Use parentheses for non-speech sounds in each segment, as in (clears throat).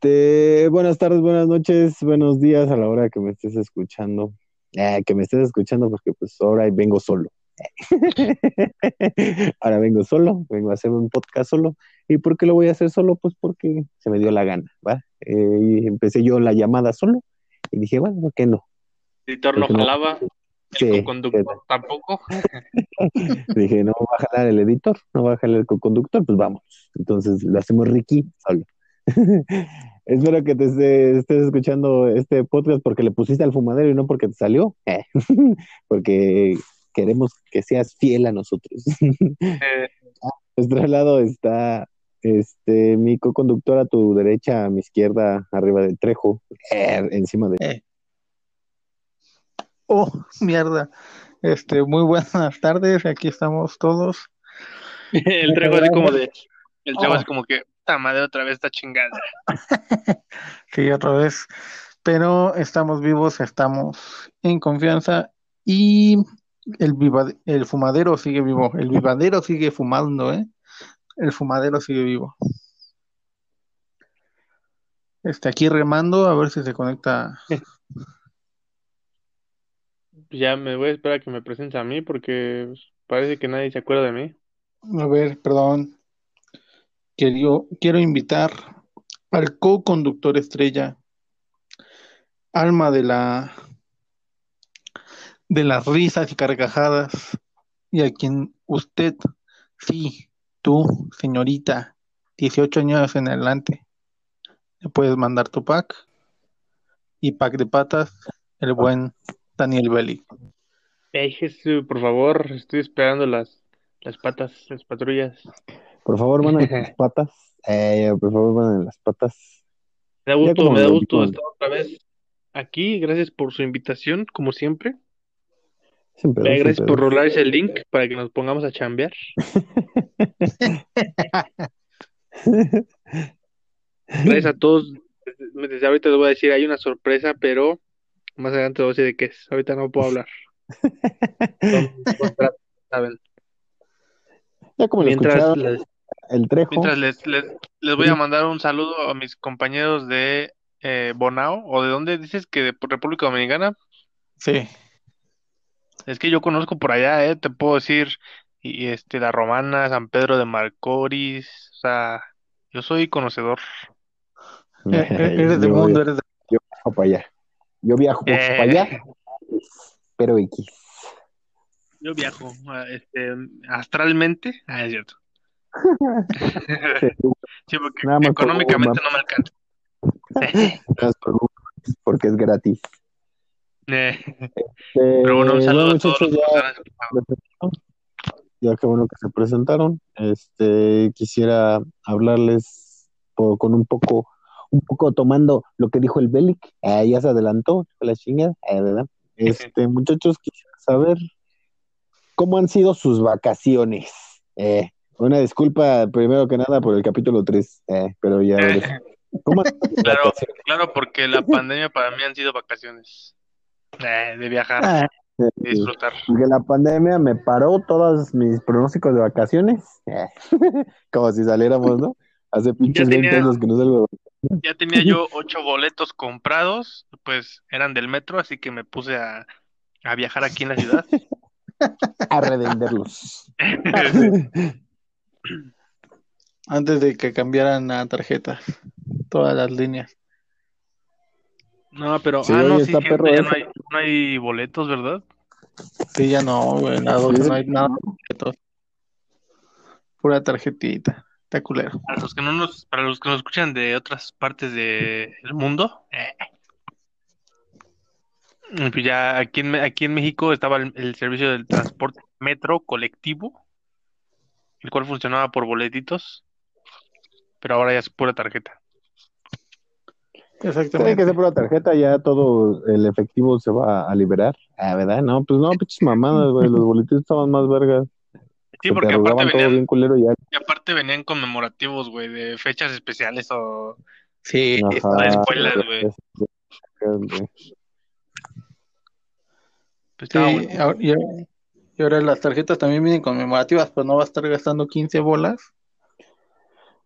Este, buenas tardes, buenas noches, buenos días a la hora que me estés escuchando. Eh, que me estés escuchando porque pues ahora vengo solo. (laughs) ahora vengo solo, vengo a hacer un podcast solo. ¿Y por qué lo voy a hacer solo? Pues porque se me dio la gana, ¿va? Eh, y empecé yo la llamada solo y dije, bueno, ¿por qué no? El editor no Porque no- jalaba, Sí, el conductor tampoco. (laughs) Dije, no va a jalar el editor, no va a jalar el co-conductor, pues vamos. Entonces lo hacemos Ricky solo. (laughs) Espero que te esté- estés escuchando este podcast porque le pusiste al fumadero y no porque te salió. (laughs) porque queremos que seas fiel a nosotros. (laughs) Eh, A nuestro lado está este mi co-conductor a tu derecha, a mi izquierda, arriba del trejo, eh, encima de Oh, mierda. Este, muy buenas tardes, aquí estamos todos. el trejo así como de, el trejo Oh. así como que, esta madre otra vez está chingada. (laughs) Sí, otra vez. Pero estamos vivos, estamos en confianza y el viva- el fumadero sigue vivo, el vivadero sigue fumando, ¿eh? El fumadero sigue vivo. Está aquí remando, a ver si se conecta. (laughs) Ya me voy a esperar a que me presentes a mí porque parece que nadie se acuerda de mí. A ver, perdón. Quiero, quiero invitar al co-conductor estrella, alma de la de las risas y carcajadas, y a quien usted, sí, tú, señorita, 18 años en adelante, le puedes mandar tu pack y pack de patas, el buen Daniel Belli. Ey, Jesús, por favor, estoy esperando las, las patas, las patrullas. Por favor, manden (laughs) las patas. Eh, por favor, manden las patas. Me da gusto, me da gusto estar otra vez aquí. Gracias por su invitación, como siempre. Eh, sin Gracias por rolar ese link para que nos pongamos a chambear. Gracias a todos. Desde, ahorita les voy a decir, hay una sorpresa, pero más adelante les voy a decir de qué es. Ahorita no puedo hablar. (laughs) Son contratos, ¿saben? Ya como lo Mientras, escucharon, les, el trejo. mientras les, les, les voy a mandar un saludo a mis compañeros de eh, Bonao, o de dónde dices que de República Dominicana. Sí, Es que yo conozco por allá, eh, te puedo decir, y este, La Romana, San Pedro de Marcoris, o sea, yo soy conocedor. (laughs) eres del mundo, eres de... Yo viajo para allá. Yo viajo Eh. para allá, pero X. Yo viajo, este, astralmente, ah, es cierto. (laughs) Sí, porque Nada más económicamente no me alcanza. (laughs) Nada más por Google, porque es gratis. Eh, Eh, Pero bueno, un saludo a todos los que ya, ya que bueno que se presentaron. Este, quisiera hablarles con un poco, un poco tomando lo que dijo el Belic. Ah, ya se adelantó, la chingada, ah, ¿verdad? (laughs) Este, muchachos, quisiera saber cómo han sido sus vacaciones. Eh, una disculpa, primero que nada, por el capítulo 3, eh, pero ya. (laughs) ahora sí. ¿Cómo han sido sus Claro, claro, porque la pandemia para mí han sido vacaciones. Eh, de viajar, Ah, de disfrutar. Porque la pandemia me paró todos mis pronósticos de vacaciones. Eh, (laughs) Como si saliéramos, ¿no? Hace pinches 20 tenía- años que no salgo. Ya tenía yo (laughs) ocho boletos comprados, pues eran del metro, así que me puse a, a viajar aquí en la ciudad. a revenderlos. Antes de que cambiaran a tarjetas, todas las líneas. No, pero, Sí, ah, no, sí, está cierto, perro ya no hay, no hay boletos, ¿verdad? Sí, ya no, güey, nada, Sí, no hay nada. de. Pura tarjetita, está culero. Para los que no nos, para los que nos escuchan de otras partes del mundo, eh, pues ya aquí en, aquí en México estaba el, el servicio del transporte metro colectivo, el cual funcionaba por boletitos, pero ahora ya es pura tarjeta. Tiene Exactamente. que ser por la tarjeta, ya todo el efectivo se va a liberar. Ah, ¿verdad? No, pues no, pinches mamadas, güey. Los boletos estaban más vergas. Sí, Se porque te aparte venían, bien culero y ya. y aparte venían conmemorativos, güey, de fechas especiales o Sí, Ajá, escuelas, güey. pues sí, ahora- y, y ahora las tarjetas también vienen conmemorativas, pues no va a estar gastando 15 bolas.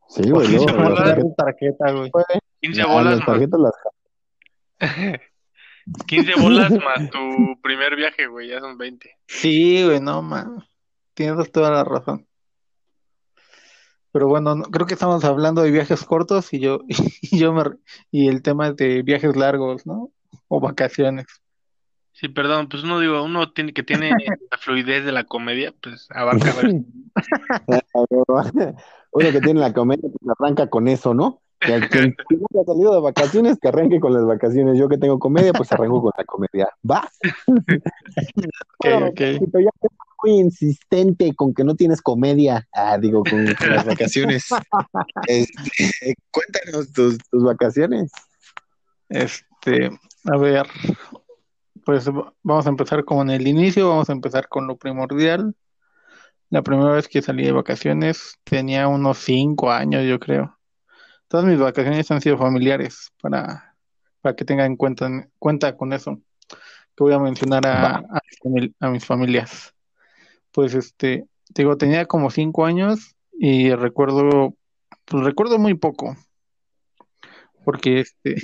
Sí, güey, Porque luego se la va a bolas. dar tarjeta güey. puede, 15 Ah, bolas las más, las 15 bolas (laughs) más tu primer viaje, güey, ya son 20. Sí, güey, no, man. Tienes toda la razón. Pero bueno, no- creo que estamos hablando de viajes cortos y yo, (laughs) y yo me, y el tema de viajes largos, ¿no? O vacaciones. Sí, perdón, pues uno digo, uno tiene que tiene (laughs) la fluidez de la comedia, pues abarca. (laughs) Uno que tiene la comedia, pues arranca con eso, ¿no? Que al que (laughs) ha salido de vacaciones, que arranque con las vacaciones. Yo que tengo comedia, pues arranco con la comedia. ¿Va? Bueno, ok. Paquito, ya muy insistente con que no tienes comedia. Ah, digo, con, con las vacaciones. Este, cuéntanos tus, tus vacaciones. Este, a ver, pues va- vamos a empezar con el inicio, vamos a empezar con lo primordial. La primera vez que salí de vacaciones tenía unos cinco años, yo creo. Todas mis vacaciones han sido familiares para, para que tengan en cuenta, cuenta con eso. Que voy a mencionar a, a mis famili- a mis familias. Pues este, te digo, tenía como cinco años y recuerdo, pues recuerdo muy poco. Porque este,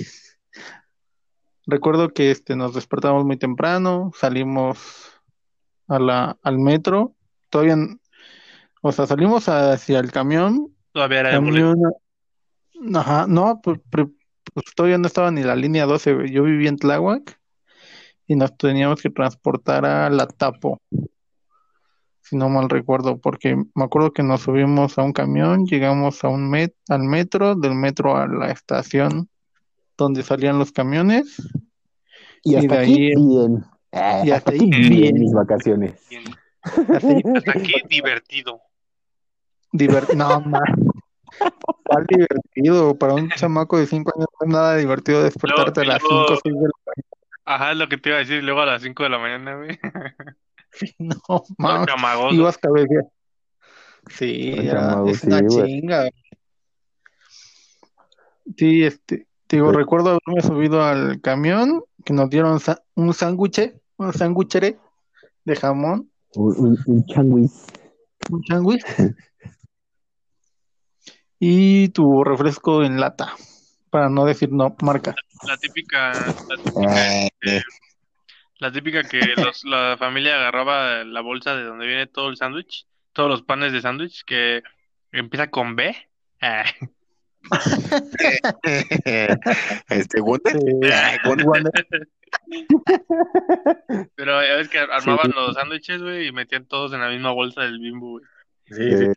recuerdo que este, nos despertamos muy temprano, salimos a la, al metro, todavía, o sea, salimos hacia el camión, Todavía era camión, ajá, no, pues, pues todavía no estaba ni la línea 12, güey. Yo vivía en Tláhuac y nos teníamos que transportar a la Tapo, si no mal recuerdo, porque me acuerdo que nos subimos a un camión, llegamos a un met al metro, del metro a la estación donde salían los camiones Y Y hasta de aquí, ahí- bien. Ah, y hasta hasta aquí, ahí, bien, mis vacaciones. Bien. Hasta aquí divertido. Diver- No. ¿Cuál divertido? Para un chamaco de 5 años no es nada divertido despertarte a las luego- 5 o 6 de la Ajá, es lo que te iba a decir. Luego a las 5 de la mañana, güey. mañana. (laughs) No, ma. Chamagoso. Ibas cabeceando. Sí, chamago, es sí, una güey. chinga. Sí, este, te digo, recuerdo haberme subido al camión, que nos dieron un sándwich, un sándwichere de jamón, Un, un, un changuis. un sándwich, (laughs) y tu refresco en lata, para no decir no marca. La típica, la típica, Eh, eh, la típica que los, la familia agarraba la bolsa de donde viene todo el sándwich, todos los panes de sándwich, que empieza con B. Ah, (laughs) este, Wonder. Sí, Ay, Wonder. Wonder. Pero ya ves que armaban los sándwiches, güey, y metían todos en la misma bolsa del bimbo, güey. Eh,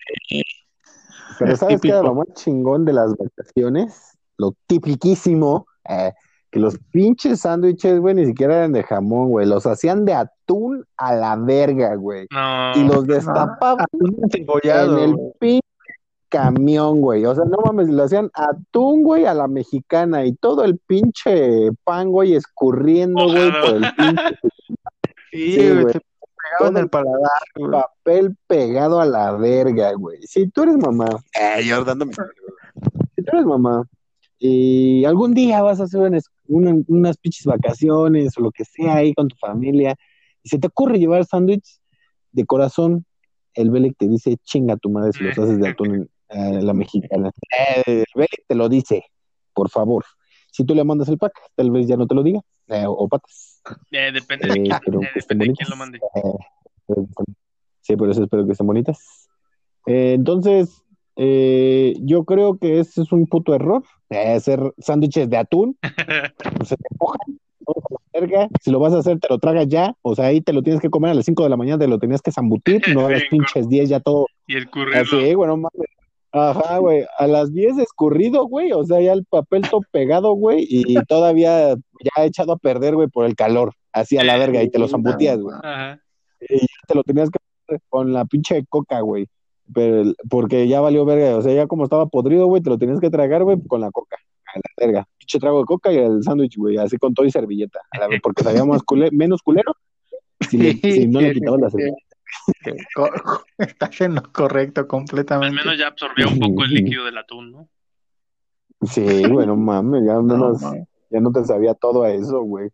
Pero ¿sabes qué era lo más chingón de las vacaciones? Lo tipiquísimo, eh, que los pinches sándwiches, güey, ni siquiera eran de jamón, güey. Los hacían de atún a la verga, güey. No, Y los destapaban Atún en el pinche camión, güey. O sea, no mames, lo hacían atún, güey, a la mexicana y todo el pinche pan, güey, escurriendo, güey, por el pinche (laughs) Sí, Sí, güey, güey. se pegaba en el paladar, güey. papel pegado a la verga, güey. Si tú eres mamá, eh, yo dándome. Si tú eres mamá y algún día vas a hacer unas, una- unas pinches vacaciones o lo que sea ahí con tu familia y se te ocurre llevar sándwich de corazón, el Belek te dice, chinga tu madre si los haces de atún a la mexicana. Eh, el te lo dice, por favor. Si tú le mandas el pack, tal vez ya no te lo diga, eh, o patas. eh, depende de Eh, quién, eh, depende de quién lo mande. Eh, Sí, por eso espero que estén bonitas. Eh, entonces, eh, yo creo que ese es un puto error. eh, hacer sándwiches de atún, pues, (laughs) se te verga. Si lo vas a hacer, te lo tragas ya. O sea, ahí te lo tienes que comer a las 5 de la mañana, te lo tenías que zambutir, no a las pinches 10 ya todo Y escurrirlo. así, güey, no mames. Ajá, güey, a las 10 escurrido, güey, o sea, ya el papel todo pegado, güey, y todavía ya echado a perder, güey, por el calor, así a la verga, y te lo zambutías, güey. Ajá. Y ya te lo tenías que hacer con la pinche coca, güey. Pero, porque ya valió verga, o sea, ya como estaba podrido, güey, te lo tenías que tragar, güey, con la coca. A la verga. Pinche trago de coca y el sándwich, güey, así con todo y servilleta. A la porque sabía más menos culero si, le- si no le (laughs) quitabas la servilleta. Estás en lo correcto Al completamente. menos ya absorbió un poco el líquido del atún, ¿no? Sí, güey, no mames, ya, al No, ya no te sabía todo eso, güey.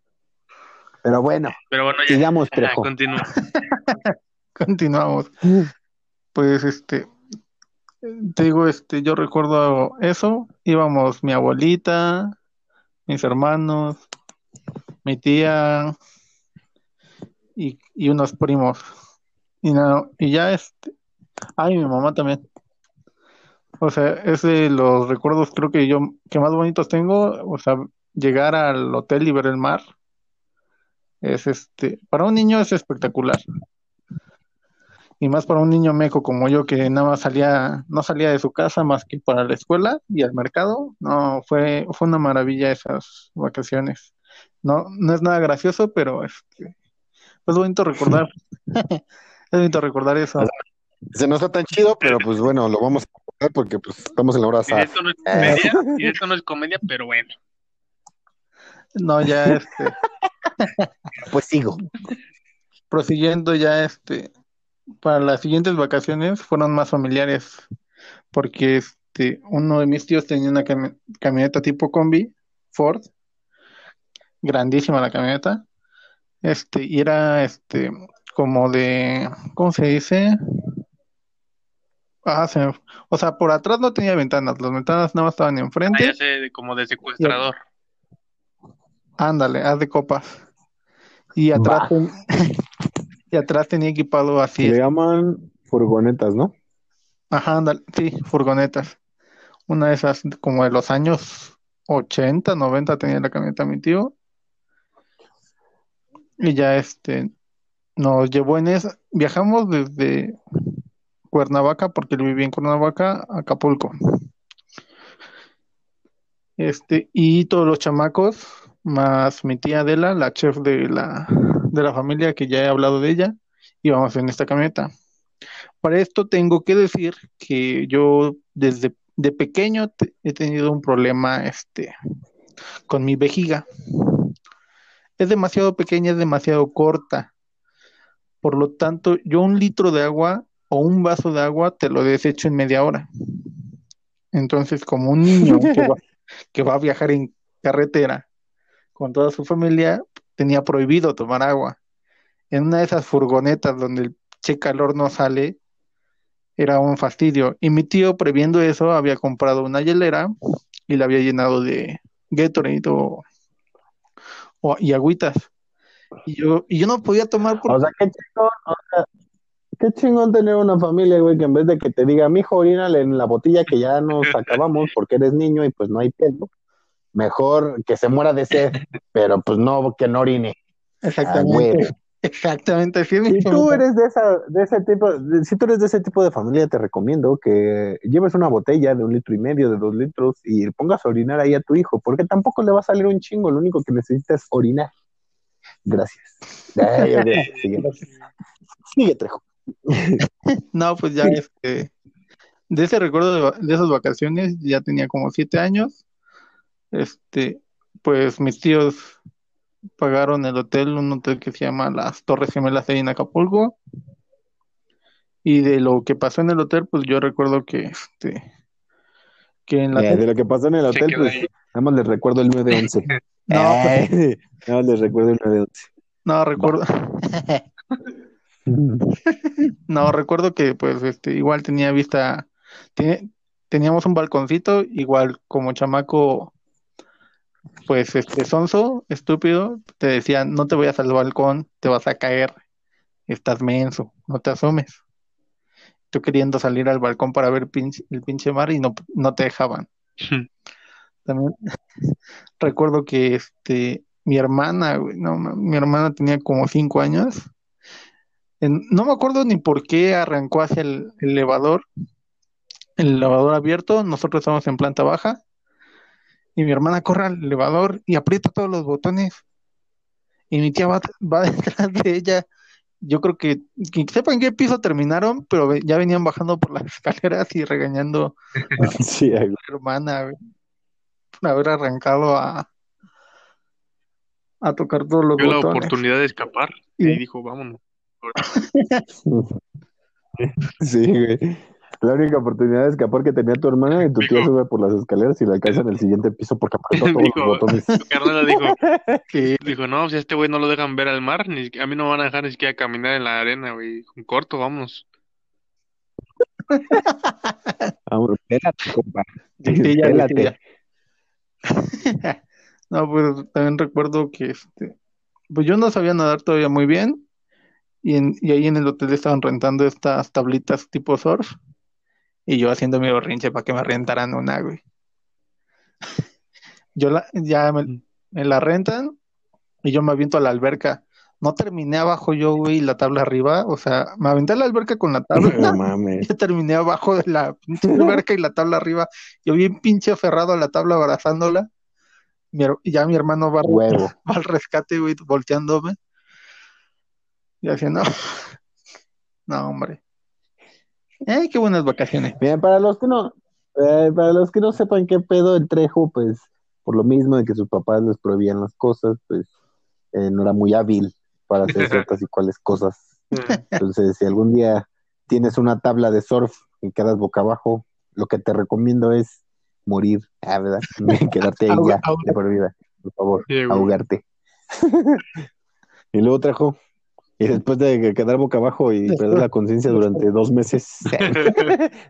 Pero bueno, Pero bueno, ya. sigamos, Ajá, Trejo. continúa. (laughs) Continuamos. Pues este, te digo, este, yo recuerdo eso, íbamos mi abuelita, mis hermanos, mi tía y, y unos primos. Y, no, y ya este, ay, mi mamá también. O sea, es de los recuerdos creo que yo que más bonitos tengo, o sea, llegar al hotel y ver el mar. Es este, para un niño es espectacular. Y más para un niño meco como yo que nada más salía, no salía de su casa más que para la escuela y al mercado. No, fue, fue una maravilla esas vacaciones. No, no es nada gracioso, pero este, es bonito recordar. (laughs) es bonito recordar eso. Se no está tan chido, pero pues bueno, lo vamos a recordar porque pues estamos en la hora Y sad. esto no es comedia, y esto no es comedia, pero bueno. No, ya este, (laughs) Pues sigo. prosiguiendo ya este, para las siguientes vacaciones fueron más familiares, porque este, uno de mis tíos tenía una cami- camioneta tipo combi, Ford, grandísima la camioneta, este, y era este, como de, ¿cómo se dice? Ah, se me- o sea, por atrás no tenía ventanas, las ventanas nada más estaban Ah, enfrente, ya sé, de- como de secuestrador. ándale, haz de copas, y atrás, ten- (laughs) y atrás tenía equipado así, Le llaman furgonetas, ¿no? Ajá, ándale, sí, furgonetas. Una de esas como de los años 80, 90 tenía la camioneta mi tío. Y ya este nos llevó en esa. Viajamos desde Cuernavaca, porque él vivía en Cuernavaca, a Acapulco. Este, y todos los chamacos, más mi tía Adela, la chef de la, de la familia, que ya he hablado de ella, íbamos en esta camioneta. Para esto tengo que decir que yo desde de pequeño he tenido un problema este, con mi vejiga. Es demasiado pequeña, es demasiado corta. Por lo tanto, yo un litro de agua o un vaso de agua te lo desecho en media hora. Entonces, como un niño (laughs) que va, que va a viajar en carretera con toda su familia, tenía prohibido tomar agua. En una de esas furgonetas donde el che calor no sale, era un fastidio. Y mi tío, previendo eso, había comprado una hielera y la había llenado de Gatorade o, o- y agüitas. Y yo, y yo no podía tomar por... O sea, qué chingón, o sea, qué chingón tener una familia, güey, que en vez de que te diga, mijo, orínale en la botella que ya nos acabamos porque eres niño y pues no hay pelo, mejor que se muera de sed, pero pues no, que no orine. Ah, Exactamente. güey. Exactamente. mi Si tú eres de esa, de ese tipo, de- si tú eres de ese tipo de familia, te recomiendo que lleves una botella de un litro y medio, de dos litros, y pongas a orinar ahí a tu hijo, porque tampoco le va a salir un chingo, lo único que necesita es orinar. Gracias. Ay, (laughs) sigue. Sigue, Trejo. (laughs) No, pues ya este, de ese recuerdo de, esas vacaciones, ya tenía como siete años. Este, pues mis tíos pagaron el hotel, un hotel que se llama Las Torres Gemelas ahí en Acapulco. Y de lo que pasó en el hotel, pues yo recuerdo que este, que en la Eh, de lo que pasó en el hotel, pues ahí. nada más les recuerdo el 9 de 11. No, pues, Eh, nada más les recuerdo el 9 de 11. no recuerdo, (laughs) no recuerdo que pues este igual tenía vista, tiene- teníamos un balconcito, igual como chamaco pues este sonso, estúpido, te decían, no te vayas al balcón, te vas a caer, estás menso, no te asomes. Tú queriendo salir al balcón para ver pinche- el pinche mar y no, no te dejaban. También (laughs) recuerdo que este mi hermana, güey, no, mi hermana tenía como cinco años. En- no me acuerdo ni por qué arrancó hacia el, el elevador, el elevador abierto, nosotros estamos en planta baja, y mi hermana corre al elevador y aprieta todos los botones, y mi tía va, (laughs) va detrás de ella. Yo creo que, que sepan en qué piso terminaron, pero ya venían bajando por las (laughs) escaleras y regañando Sí, a mi hermana, güey, haber arrancado a, a tocar todos los Vio la botones. oportunidad de escapar Y- y dijo, vámonos. (laughs) Sí, güey. La única oportunidad de escapar que tenía tu hermana y tu tía Dijo- sube por las escaleras y la alcanza en el siguiente piso porque apretó todos Dijo- los botones. Su carnala dijo, (laughs) Sí, dijo, no, si a este güey no lo dejan ver al mar, ni a mí no me van a dejar ni siquiera caminar en la arena, güey. En corto, vámonos. (laughs) Vamos, espérate, compa. Vitilla, Espérate. (laughs) No, pues también recuerdo que este, pues yo no sabía nadar todavía muy bien y, en- y ahí en el hotel estaban rentando estas tablitas tipo surf y yo haciendo mi berrinche para que me rentaran una, güey. (laughs) Yo la, ya me, me la rentan y yo me aviento a la alberca. No terminé abajo yo, güey, y la tabla arriba, o sea, me aventé a la alberca con la tabla. No (laughs) mames. Yo terminé abajo de la pinche alberca y la tabla arriba. Yo bien pinche aferrado a la tabla abrazándola. Mi ya mi hermano va, Huevo. (laughs) va al rescate, güey, volteándome. Y así, no. (laughs) No, hombre. Eh, qué buenas vacaciones. Mira, para los que no, eh, para los que no sepan qué pedo el Trejo, pues, por lo mismo de que sus papás les prohibían las cosas, pues, eh, no era muy hábil para (laughs) hacer ciertas y cuales cosas. Entonces, si algún día tienes una tabla de surf y quedas boca abajo, lo que te recomiendo es morir, ah, ¿verdad? (laughs) Quedarte ahí ya, de por vida, por favor, Sí, ahogarte. (laughs) y luego trajo, y después de quedar boca abajo y perder la conciencia durante dos meses,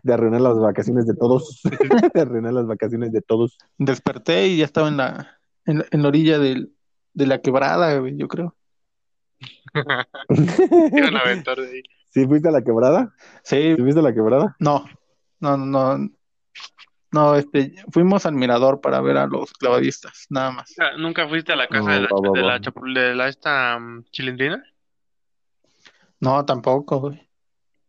de arruinar las vacaciones de todos, de arruinar las vacaciones de todos. Desperté y ya estaba en la, en, la- en la orilla del- de la quebrada, yo creo. (laughs) Iban a (laughs) aventar de ahí. ¿Sí fuiste a la quebrada? Sí, ¿Sí fuiste a la quebrada? no, no, no, no. No, este, fuimos al mirador para ver a los clavadistas, nada más. Ah, ¿Nunca fuiste a la casa No, de la, va, va, de va. la, chapu- de la esta mm, chilindrina? No, tampoco, güey.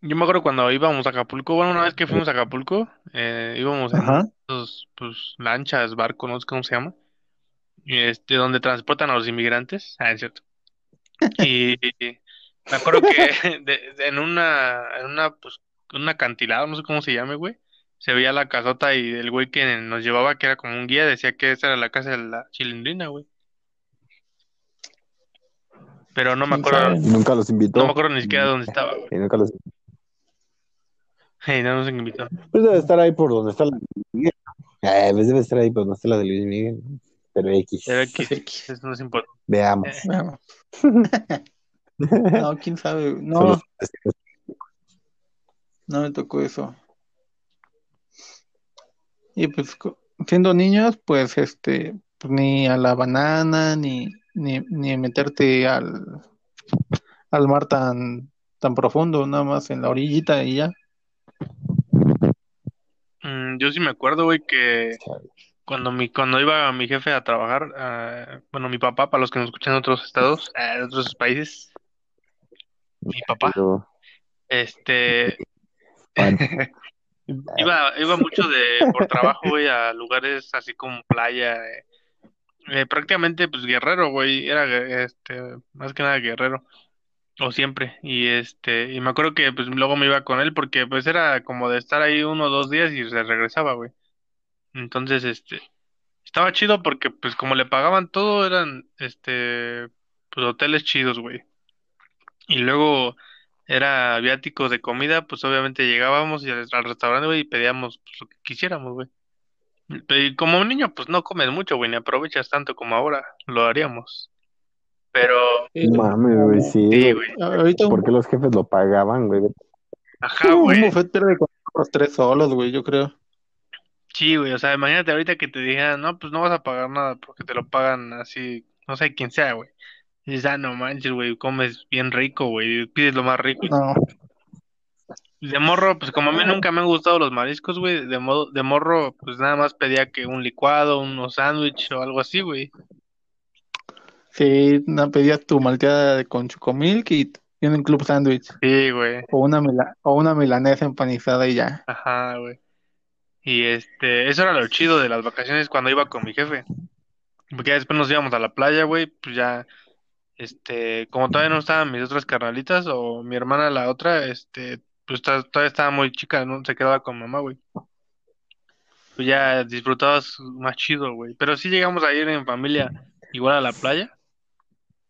Yo me acuerdo cuando íbamos a Acapulco, bueno, una vez que fuimos a Acapulco, eh, íbamos en Ajá. esos, pues, lanchas, barcos, no sé cómo se llama, este, donde transportan a los inmigrantes, ah, es cierto. Y, me acuerdo que (laughs) de- de- en una, en una, pues, un acantilado, no sé cómo se llame, güey, se veía la casota y el güey que nos llevaba, que era como un guía, decía que esa era la casa de la chilindrina, güey. Pero no me ¿Quién acuerdo? Y nunca los invitó. no me acuerdo ni siquiera dónde estaba, güey. Y nunca los... (laughs) Y no nos invitó. Pues debe estar ahí por donde está la de Luis Miguel. Eh, pues debe estar ahí por donde está la de Luis Miguel. Pero X. Pero X, X. eso no es importante. Veamos. Eh, Veamos. (laughs) No, quién sabe. No, no me tocó eso. Y pues siendo niños, pues este, pues, ni a la banana, ni, ni, ni meterte al, al mar tan, tan profundo, nada más en la orillita y ya. mm, yo sí me acuerdo, güey, que cuando mi, cuando iba mi jefe a trabajar, ah, bueno, mi papá, para los que nos escuchan en otros estados, en otros países, mi papá, este, (laughs) iba, iba mucho de, por trabajo, güey, a lugares así como playa, eh, eh, prácticamente, pues, guerrero, güey, era, este, más que nada guerrero. O siempre, y este, y me acuerdo que pues luego me iba con él porque pues era como de estar ahí uno o dos días y se regresaba, güey. Entonces, este, estaba chido porque pues como le pagaban todo eran, este, pues hoteles chidos, güey. Y luego era viáticos de comida, pues obviamente llegábamos y al, al restaurante, güey, y pedíamos pues, lo que quisiéramos, güey. Y como un niño, pues no comes mucho, güey, ni aprovechas tanto como ahora lo haríamos. Pero, Mames, güey, sí. sí, güey. güey. Ahorita un, ¿Por qué los jefes lo pagaban, güey? Ajá, un güey. buffet pierde tres solos, güey, yo creo. Sí, güey, o sea, imagínate ahorita que te dijeran, no, pues no vas a pagar nada porque te lo pagan así, no sé quién sea, güey. Y dices, ah, no manches, güey, comes bien rico, güey, pides lo más rico. No, De morro, pues como a mí nunca me han gustado los mariscos, güey, de modo, de morro, pues nada más pedía que un licuado, unos sándwich o algo así, güey. sí, no pedías tu malteada con chocomilk y, y un club sándwich. Sí, güey, O una, mila- o una milanesa empanizada y ya. ajá, güey. Y este, eso era lo chido de las vacaciones cuando iba con mi jefe. Porque después nos íbamos a la playa, güey, pues ya, este, como todavía no estaban mis otras carnalitas o mi hermana la otra, este, pues todavía estaba muy chica, no se quedaba con mamá, güey. Pues ya disfrutabas más chido, güey. Pero sí llegamos a ir en familia igual a la playa.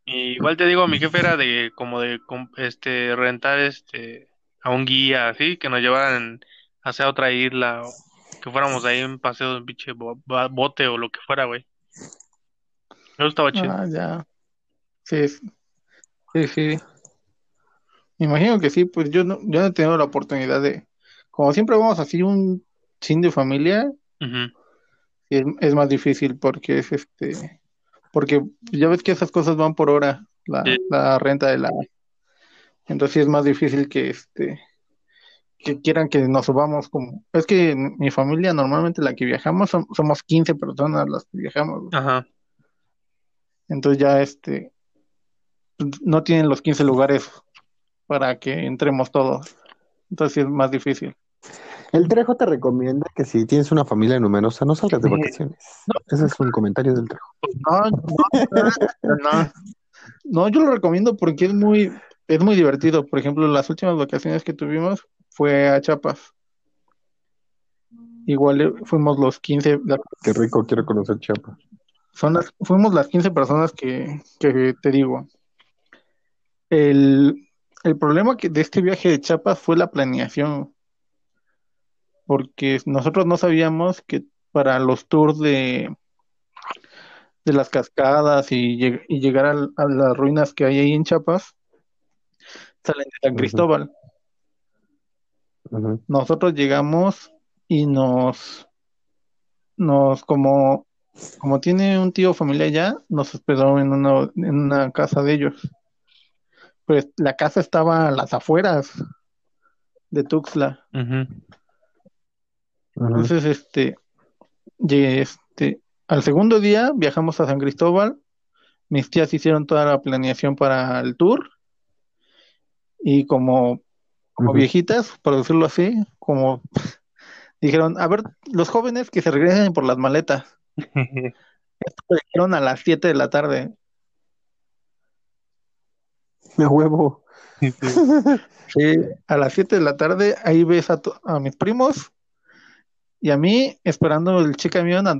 Y igual te digo, mi jefe era de como de este rentar este a un guía así que nos llevaran hacia otra isla o que fuéramos ahí en paseo de un pinche bote o lo que fuera, güey. Eso estaba chido. Ah, ya. Sí, sí, sí. Me imagino que sí, pues yo no, yo no he tenido la oportunidad de, como siempre vamos así un sin de familia, es, más difícil porque es este, porque ya ves que esas cosas van por hora, la, renta de la, entonces sí es más difícil que este, que quieran que nos subamos como, es que mi familia normalmente la que viajamos somos 15 personas las que viajamos. Ajá. Entonces ya este, no tienen los 15 lugares para que entremos todos. Entonces sí es más difícil. El Trejo te recomienda que si tienes una familia numerosa, no salgas de vacaciones. Ese es un comentario del Trejo. No, no, no, no. yo lo recomiendo porque es muy, es muy divertido. Por ejemplo, las últimas vacaciones que tuvimos fue a Chiapas. Igual eh, fuimos los 15. Qué rico, quiero conocer Chiapas. Son las, fuimos las 15 personas que, que te digo. El, el problema que de este viaje de Chiapas fue la planeación porque nosotros no sabíamos que para los tours de, de las cascadas y, llegar a, las ruinas que hay ahí en Chiapas, salen de San Cristóbal. Nosotros llegamos y nos, nos como, como tiene un tío familia allá, nos hospedó en una, en una casa de ellos. Pues la casa estaba a las afueras de Tuxtla. Entonces, este, este, al segundo día viajamos a San Cristóbal. Mis tías hicieron toda la planeación para el tour. Y como, como viejitas, por decirlo así, como (laughs) dijeron, a ver, los jóvenes que se regresen por las maletas. (laughs) Esto lo dijeron a las 7 de la tarde. Me huevo. (laughs) Sí, a las 7 de la tarde ahí ves a, a mis primos y a mí esperando el che camión a,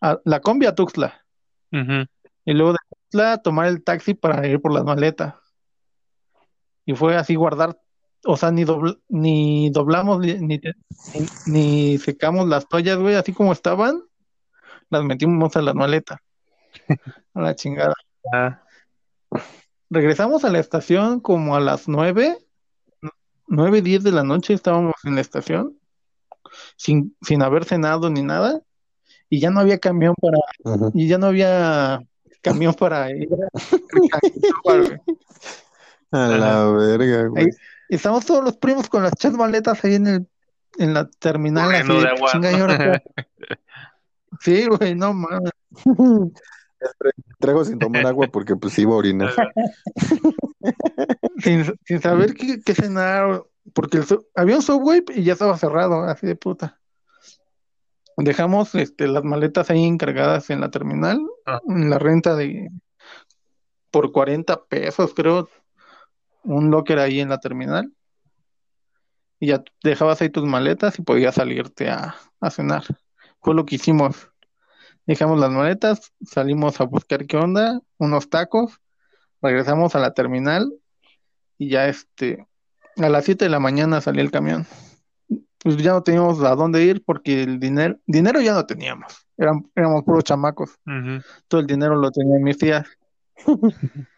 a, la combi a Tuxtla. Y luego de Tuxtla tomar el taxi para ir por las maletas. Y fue así guardar, o sea, ni, ni doblamos ni, ni, secamos las toallas, güey, así como estaban, las metimos a las maletas. (laughs) a la chingada. Ah. Regresamos a la estación como a las nueve, nueve, diez de la noche estábamos en la estación sin, sin haber cenado ni nada, y ya no había camión para, y ya no había camión para ir (laughs) a, la verga, güey. estamos todos los primos con las chas maletas ahí en el, en la terminal. Así, (laughs) sí, güey, no mames. Traigo sin tomar agua porque pues iba a orinar. sin, sin saber qué, qué cenar porque había un subway y ya estaba cerrado, así de puta. Dejamos este, las maletas ahí encargadas en la terminal, ah. en la renta de por 40 pesos, creo, un locker ahí en la terminal. Y ya dejabas ahí tus maletas y podías salirte a, a cenar. Fue lo que hicimos. Dejamos las maletas, salimos a buscar qué onda, unos tacos, regresamos a la terminal y ya este a las 7 de la mañana salió el camión. Pues ya no teníamos a dónde ir porque el dinero, dinero ya no teníamos. Eran, éramos puros chamacos. Todo el dinero lo tenían mis tías. (laughs)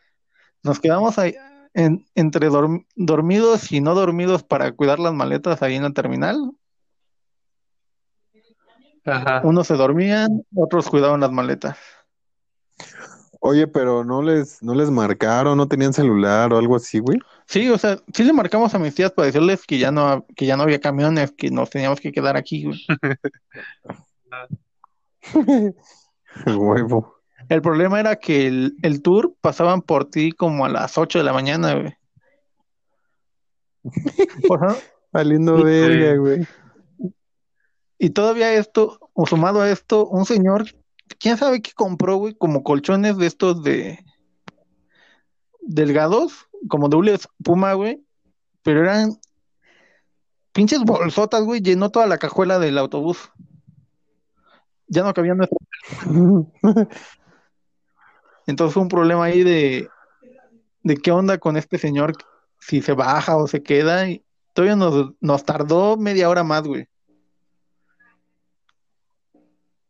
Nos quedamos ahí entre dormidos y no dormidos para cuidar las maletas ahí en la terminal. Unos se dormían, otros cuidaban las maletas. Oye, pero no les, no les marcaron, no tenían celular o algo así, güey. Sí, o sea, sí le marcamos a mis tías para decirles que ya no, que ya no había camiones, que nos teníamos que quedar aquí, güey. (laughs) (laughs) Huevo. El problema era que el, el, tour pasaban por ti como a las 8 de la mañana, güey. (laughs) Valiendo verga, güey. Y todavía esto, o sumado a esto, un señor quién sabe qué compró, güey, como colchones de estos de delgados, como de puma, güey, pero eran pinches bolsotas, güey, llenó toda la cajuela del autobús. Ya no cabía nuestro. (laughs) Entonces fue un problema ahí de, de qué onda con este señor, si se baja o se queda. Y todavía nos, nos tardó media hora más, güey.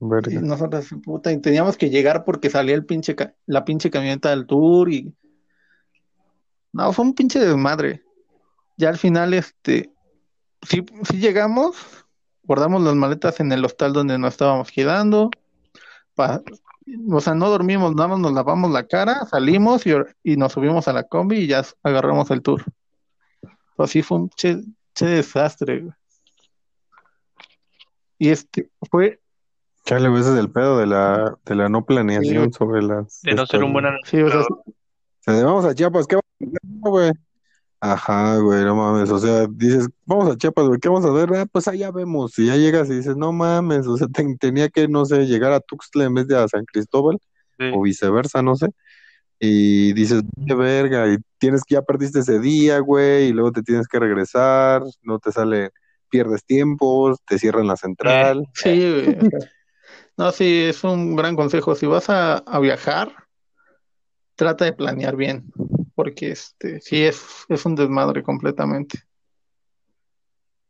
Y nosotros, puta, y teníamos que llegar porque salía el pinche la pinche camioneta del tour y. No, fue un pinche desmadre. Ya al final, este. Sí, sí llegamos, guardamos las maletas en el hostal donde nos estábamos quedando. O sea, no dormimos, nada más nos lavamos la cara, salimos y, nos subimos a la combi y ya agarramos el tour. Así fue un che, desastre. Y este fue. Chale, ese es el pedo de la, de la no planeación sobre las. De no ser un buen Sí, o sea, vamos a Chiapas, ¿qué vamos a güey? Ajá, güey, no mames, o sea, dices, vamos a Chiapas, güey, ¿qué vamos a ver? Ah, pues allá vemos, y ya llegas y dices, no mames, o sea, tenía que, no sé, llegar a Tuxtla en vez de a San Cristóbal, o viceversa, no sé, y dices, qué verga, y tienes que, ya perdiste ese día, güey, y luego te tienes que regresar, no te sale, pierdes tiempos, te cierran la central. (laughs) Sí, güey. No, sí, es un gran consejo, si vas a, a viajar, trata de planear bien porque este sí es, es un desmadre completamente.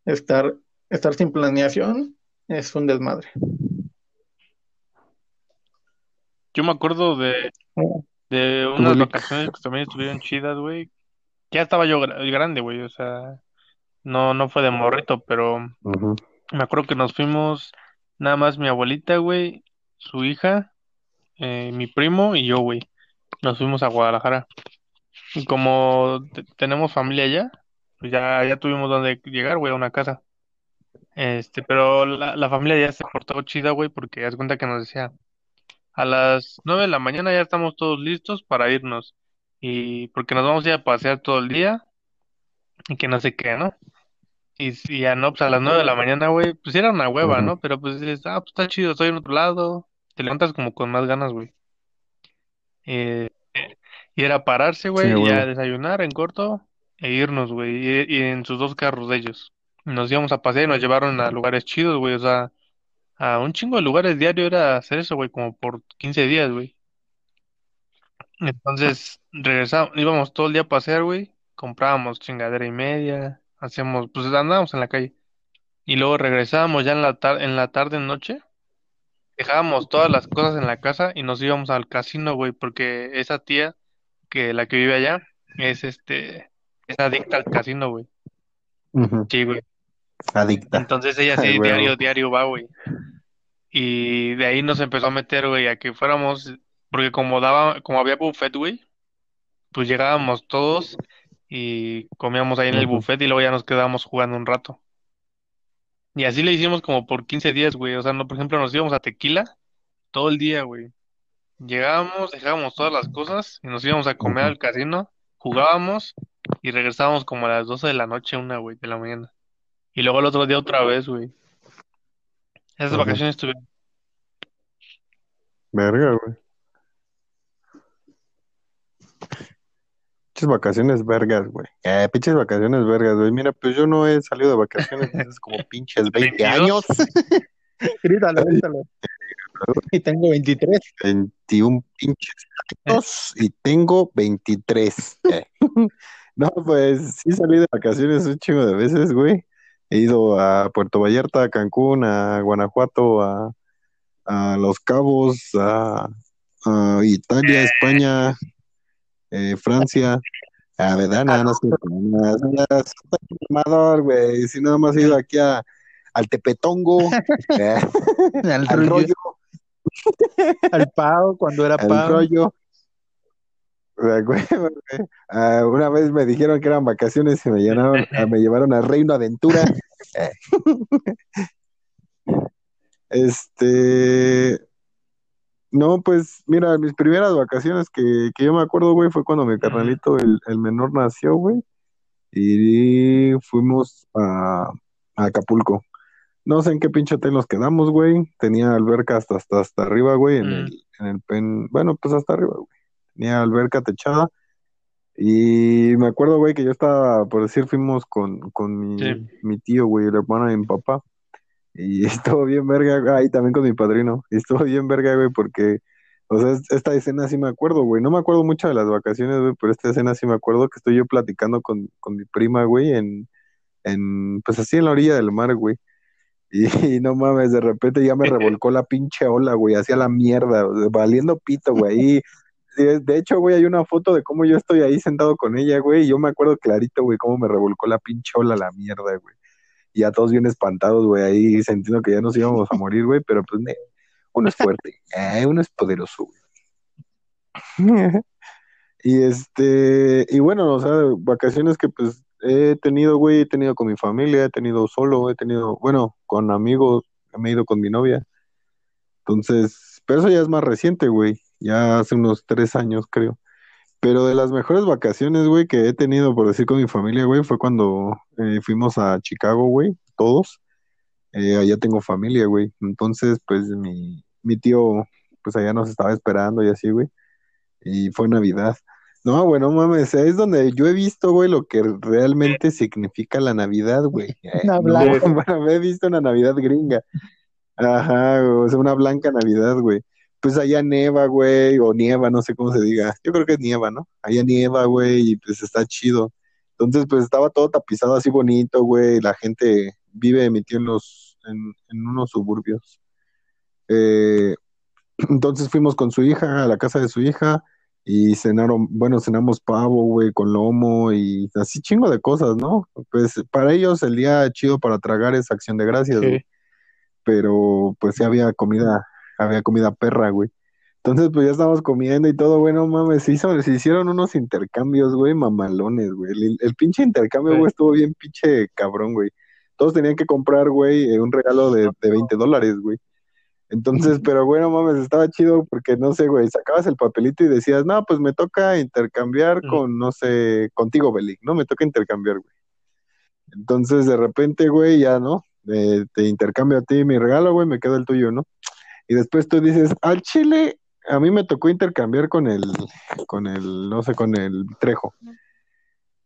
Estar, estar sin planeación es un desmadre. Yo me acuerdo de, de unas vacaciones que también estuvieron chidas, güey. Ya estaba yo grande, güey, o sea, no, no fue de morrito, pero me acuerdo que nos fuimos nada más mi abuelita, güey, su hija, eh, mi primo y yo, güey. Nos fuimos a Guadalajara. Y como tenemos familia allá, pues ya, ya tuvimos donde llegar, güey, a una casa. Este, pero la, la familia ya se portó chida, güey, porque haz cuenta que nos decía, a las nueve de la mañana ya estamos todos listos para irnos. Y porque nos vamos a ir a pasear todo el día y que no sé qué, ¿no? Y si ya no, pues a las nueve de la mañana, güey, pues era una hueva, ¿no? Pero pues dices, ah, pues está chido, estoy en otro lado. Te levantas como con más ganas, güey. Eh, y era pararse, güey, y a desayunar en corto e irnos, güey, y, en sus dos carros de ellos. Nos íbamos a pasear y nos llevaron a lugares chidos, güey, o sea, a un chingo de lugares diario era hacer eso, güey, como por 15 días, güey. Entonces, regresamos, íbamos todo el día a pasear, güey, comprábamos chingadera y media, hacíamos, pues andábamos en la calle. Y luego regresábamos ya en la tarde, en la tarde, noche, dejábamos todas las cosas en la casa y nos íbamos al casino, güey, porque esa tía que la que vive allá es este es adicta al casino, güey. Sí, güey. Adicta. Entonces ella (laughs) sí, diario, diario va, güey. Y de ahí nos empezó a meter, güey, a que fuéramos, porque como daba, como había buffet, güey, pues llegábamos todos y comíamos ahí en el buffet y luego ya nos quedábamos jugando un rato. Y así le hicimos como por 15 días, güey. O sea, no, por ejemplo, nos íbamos a Tequila todo el día, güey. Llegábamos, dejábamos todas las cosas y nos íbamos a comer al casino, jugábamos y regresábamos como a las 12 de la noche, una, güey, de la mañana. Y luego el otro día otra vez, güey. Esas vacaciones estuvieron. Verga, güey. Pinches vacaciones vergas, güey. Eh, pinches vacaciones vergas, güey. Mira, pues yo no he salido de vacaciones desde como (laughs) pinches 20 años. (laughs) grítalo, grítalo. Y tengo 23. 21 pinches años y tengo 23. (laughs) no, pues sí salí de vacaciones un chingo de veces, güey. He ido a Puerto Vallarta, a Cancún, a Guanajuato, a, a Los Cabos, a, Italia, España, eh, Francia. A verdad, nada, no sé. güey. Si nada más he ido aquí a, al Tepetongo, (laughs) eh, al, rollo. Al Pau, cuando era Pau. Al rollo. Ah, una vez me dijeron que eran vacaciones y me, llenaron, ah, me llevaron a Reino Aventura. este. No, pues mira, mis primeras vacaciones que, que yo me acuerdo, güey, fue cuando mi carnalito, el, el menor, nació, güey. Y fuimos a, a Acapulco. No sé en qué pinche hotel nos quedamos, güey. Tenía alberca hasta, hasta, hasta arriba, güey, en, el, mm. en el pen. Bueno, pues hasta arriba, güey. Tenía alberca techada. Y me acuerdo, güey, que yo estaba, por decir, fuimos con, con mi, mi tío, güey, el hermano de mi papá. Y (laughs) estuvo bien verga, ahí también con mi padrino. Y estuvo bien verga, güey, porque, o sea, esta escena sí me acuerdo, güey. No me acuerdo mucho de las vacaciones, güey, pero esta escena sí me acuerdo que estoy yo platicando con, con mi prima, güey, en, en, pues así en la orilla del mar, güey. (laughs) Y, no mames, de repente ya me (laughs) revolcó la pinche ola, güey, hacia la mierda, valiendo pito, güey. Y, de hecho, güey, hay una foto de cómo yo estoy ahí sentado con ella, güey, y yo me acuerdo clarito, güey, cómo me revolcó la pinche ola la mierda, güey. y a todos bien espantados, güey, ahí sintiendo que ya nos íbamos a morir, güey, pero pues uno es fuerte, eh, uno es poderoso, güey. (laughs) y este, y bueno, o sea, vacaciones que pues he tenido, güey, he tenido con mi familia, he tenido solo, he tenido, bueno, con amigos, me he ido con mi novia. Entonces, pero eso ya es más reciente, güey, ya hace unos tres años, creo. Pero de las mejores vacaciones, güey, que he tenido, por decir, con mi familia, güey, fue cuando eh, fuimos a Chicago, güey, todos. Eh, allá tengo familia, güey. Entonces, pues mi, mi tío, pues allá nos estaba esperando y así, güey. Y fue Navidad. No, bueno, mames, es donde yo he visto, güey, lo que realmente significa la Navidad, güey. Una blanca. bueno, he visto una Navidad gringa. Ajá, o sea, una blanca Navidad, güey. Pues allá nieva, güey, o nieva, no sé cómo se diga. Yo creo que es nieva, ¿no? Allá nieva, güey, y pues está chido. Entonces, pues estaba todo tapizado así bonito, güey. La gente vive, mi tío, en, los, en, en unos suburbios. Eh, (clears throat) entonces fuimos con su hija a la casa de su hija y cenaron, bueno, cenamos pavo, güey, con lomo y así chingo de cosas, ¿no? Pues para ellos el día chido para tragar es acción de gracias, güey. Pero pues sí había comida, había comida perra, güey. Entonces, pues ya estábamos comiendo y todo, bueno, mames, se, hizo, se hicieron unos intercambios, güey, mamalones, güey. El, pinche intercambio, güey, estuvo bien pinche cabrón, güey. Todos tenían que comprar, güey, un regalo de, de 20 dólares, güey. Entonces, pero bueno, mames, estaba chido porque no sé, güey, sacabas el papelito y decías, no, pues me toca intercambiar con, no sé, contigo, Belic, ¿no? Me toca intercambiar, güey. Entonces, de repente, güey, ya, ¿no? te intercambio a ti mi regalo, güey, me queda el tuyo, ¿no? Y después tú dices, al chile, a mí me tocó intercambiar con el, con el, no sé, con el Trejo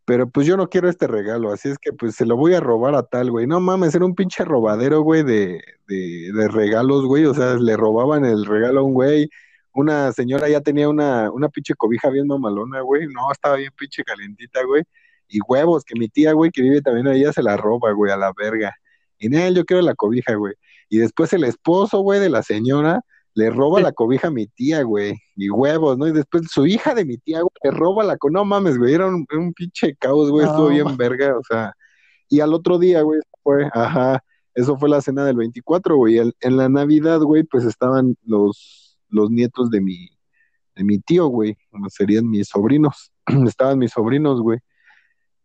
pero pues yo no quiero este regalo, así es que pues se lo voy a robar a tal, güey. No mames, era un pinche robadero, güey, de, de, de regalos, güey. O sea, le robaban el regalo a un güey. Una señora ya tenía una, una pinche cobija bien mamalona, güey. No, estaba bien pinche calentita, güey. Y huevos, que mi tía, güey, que vive también ella se la roba, güey, a la verga. Y él yo quiero la cobija, güey. Y después el esposo, güey, de la señora, le roba la cobija a mi tía, güey, y huevos, ¿no? Y después su hija de mi tía, güey, le roba la cobija, no mames, güey, era un, pinche caos, güey, estuvo bien verga, o sea, y al otro día, güey, fue, ajá, eso fue la cena del 24, güey, en la Navidad, güey, pues estaban los, los nietos de mi, de mi tío, güey, serían mis sobrinos, (clears throat) estaban mis sobrinos, güey,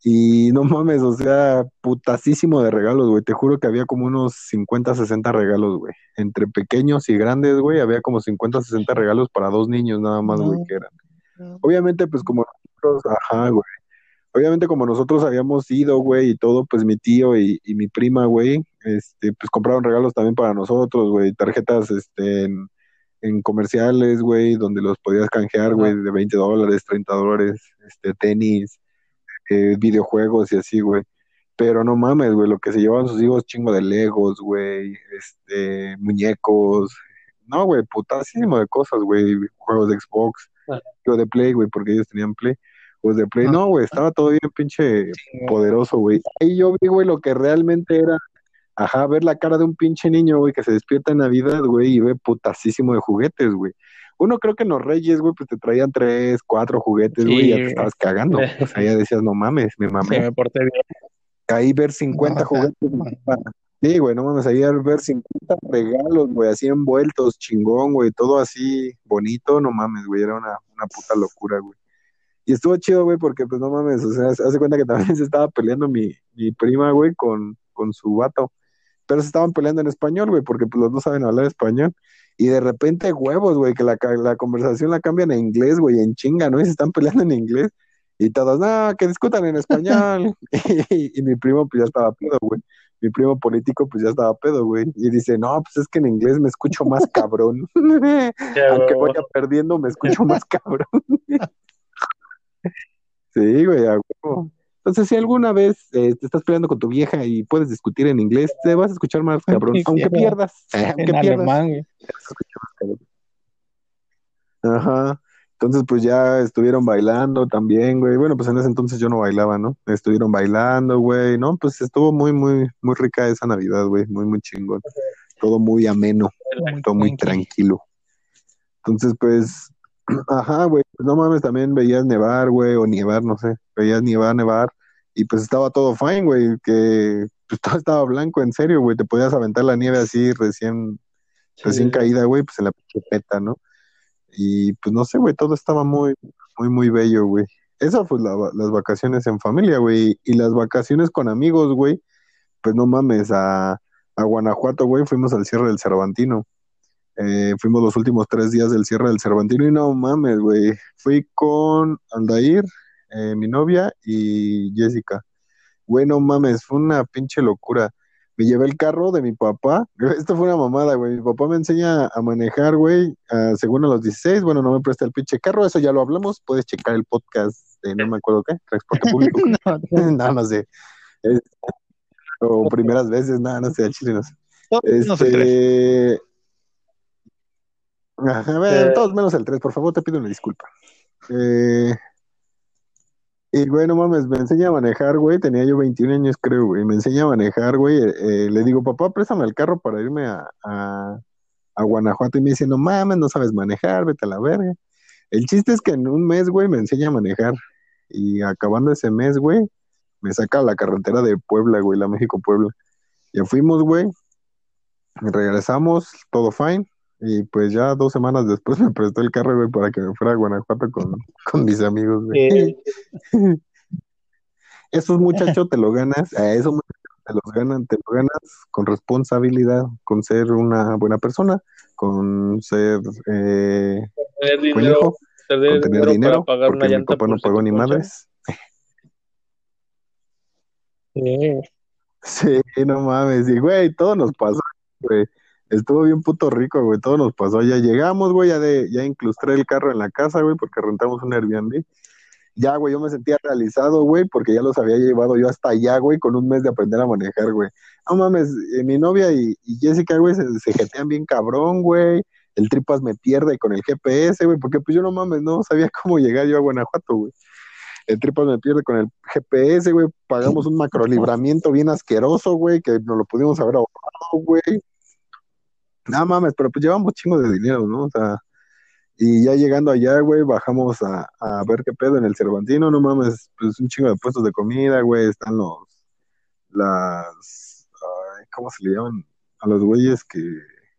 y no mames, o sea, putasísimo de regalos, güey. Te juro que había como unos 50, 60 regalos, güey. Entre pequeños y grandes, güey, había como 50, 60 regalos para dos niños nada más, güey, que eran. Obviamente, pues como nosotros, ajá, güey. Obviamente, como nosotros habíamos ido, güey, y todo, pues mi tío y, mi prima, güey, este, pues compraron regalos también para nosotros, güey. Tarjetas, este, en, en comerciales, güey, donde los podías canjear, güey, de 20 dólares, 30 dólares, este, tenis videojuegos y así, güey. Pero no mames, güey, lo que se llevaban sus hijos, chingo de legos, güey, este, muñecos. No, güey, putasísimo de cosas, güey. Juegos de Xbox, juegos de Play, güey, porque ellos tenían Play. Juegos de Play. No, güey, estaba todo bien pinche poderoso, güey. Ahí yo vi, güey, lo que realmente era Ajá, ver la cara de un pinche niño, güey, que se despierta en Navidad, güey, y ve putasísimo de juguetes, güey uno creo que en los Reyes, güey, pues te traían tres, cuatro juguetes, güey, y ya te estabas cagando. (laughs) O sea, ya decías, no mames, me mamé. me porté bien. Ahí ver 50 juguetes. Sí, güey, no mames, ahí ver 50 regalos, güey, así envueltos, chingón, güey, todo así bonito, no mames, güey, era una, una puta locura, güey. Y estuvo chido, güey, porque pues no mames, o sea, hace cuenta que también (laughs) se estaba peleando mi, mi prima, güey, con, con su vato. Pero se estaban peleando en español, güey, porque pues los dos saben hablar español. Y de repente, huevos, güey, que la, la conversación la cambian en inglés, güey, en chinga, ¿no? Y se están peleando en inglés. Y todos, no, que discutan en español. (laughs) (laughs) y, mi primo, pues ya estaba pedo, güey. Mi primo político, pues ya estaba pedo, güey. Y dice, no, pues es que en inglés me escucho más (laughs) cabrón. Aunque vaya perdiendo, me escucho más cabrón. sí, güey, a huevo. Entonces, si alguna vez eh, te estás peleando con tu vieja y puedes discutir en inglés, te vas a escuchar más (laughs) cabrón, (laughs) aunque pierdas. aunque pierdas. Ajá. Entonces, pues ya estuvieron bailando también, güey. Bueno, pues en ese entonces yo no bailaba, ¿no? Estuvieron bailando, güey, ¿no? Pues estuvo muy, muy, muy rica esa Navidad, güey. Muy, muy chingón. Todo muy ameno, todo muy tranquilo. Entonces, pues, ajá, güey. Pues no mames, también veías nevar, güey, o nievar, no sé. Veías nevar, nevar. y pues estaba todo fine, güey, que pues (laughs) todo estaba blanco, en serio, güey, te podías aventar la nieve así recién, recién caída, güey, pues en la peta, ¿no? Y pues no sé, güey, todo estaba muy, muy, muy bello, güey. Eso fue las vacaciones en familia, güey, y las vacaciones con amigos, güey, pues no mames, a, a Guanajuato, güey, fuimos al cierre del Cervantino. Eh, fuimos los últimos tres días del cierre del Cervantino y no mames, güey. Fui con Aldair, eh, mi novia, y Jessica. Güey, no mames, fue una pinche locura. Me llevé el carro de mi papá. (laughs) Esto fue una mamada, güey. Mi papá me enseña a manejar, güey, según a los 16. Bueno, no me presta el pinche carro, eso ya lo hablamos. Puedes checar el podcast de no me acuerdo qué, transporte público. (laughs) (laughs) no, no, sé. o primeras veces, nada, no sé, al chile no sé. Este, a ver, eh, todos menos el 3, por favor, te pido una disculpa. Eh, y güey, no mames, me enseña a manejar, güey. Tenía yo 21 años, creo, güey. Me enseña a manejar, güey. Eh, le digo, papá, préstame el carro para irme a, a, Guanajuato. Y me dice, no mames, no sabes manejar, vete a la verga. El chiste es que en un mes, güey, me enseña a manejar. Y acabando ese mes, güey, me saca a la carretera de Puebla, güey, la México-Puebla. Ya fuimos, güey. Regresamos, todo fine. Y pues ya dos semanas después (laughs) me prestó el carro, güey, para que me fuera a Guanajuato con, (laughs) con mis amigos, güey. (laughs) Esos muchachos te lo ganas, a esos muchachos te los ganan, te lo ganas con responsabilidad, con ser una buena persona, con ser eh, tener dinero, con tener dinero, para pagar una mi papá no pagó ni madres. Sí. sí, no mames, y güey, todo nos pasó, güey. Estuvo bien puto rico, güey. Todo nos pasó. Ya llegamos, güey. Ya, de, ya inclustré el carro en la casa, güey, porque rentamos un Airbnb. Ya, güey, yo me sentía realizado, güey, porque ya los había llevado yo hasta allá, güey, con un mes de aprender a manejar, güey. No mames, eh, mi novia y, Jessica, güey, se, se jetean bien cabrón, güey. El tripas me pierde con el GPS, güey, porque pues yo no mames, no sabía (laughs) cómo llegar yo a Guanajuato, güey. El tripas me pierde con el GPS, güey. Pagamos un macrolibramiento bien asqueroso, güey, que no lo pudimos haber ahorrado, güey. No mames, pero pues llevamos chingos de dinero, ¿no? O sea, y ya llegando allá, güey, bajamos a, a ver qué pedo en el Cervantino, no mames, pues un chingo de puestos de comida, güey, están los, las, ¿cómo se le llaman? A los güeyes que,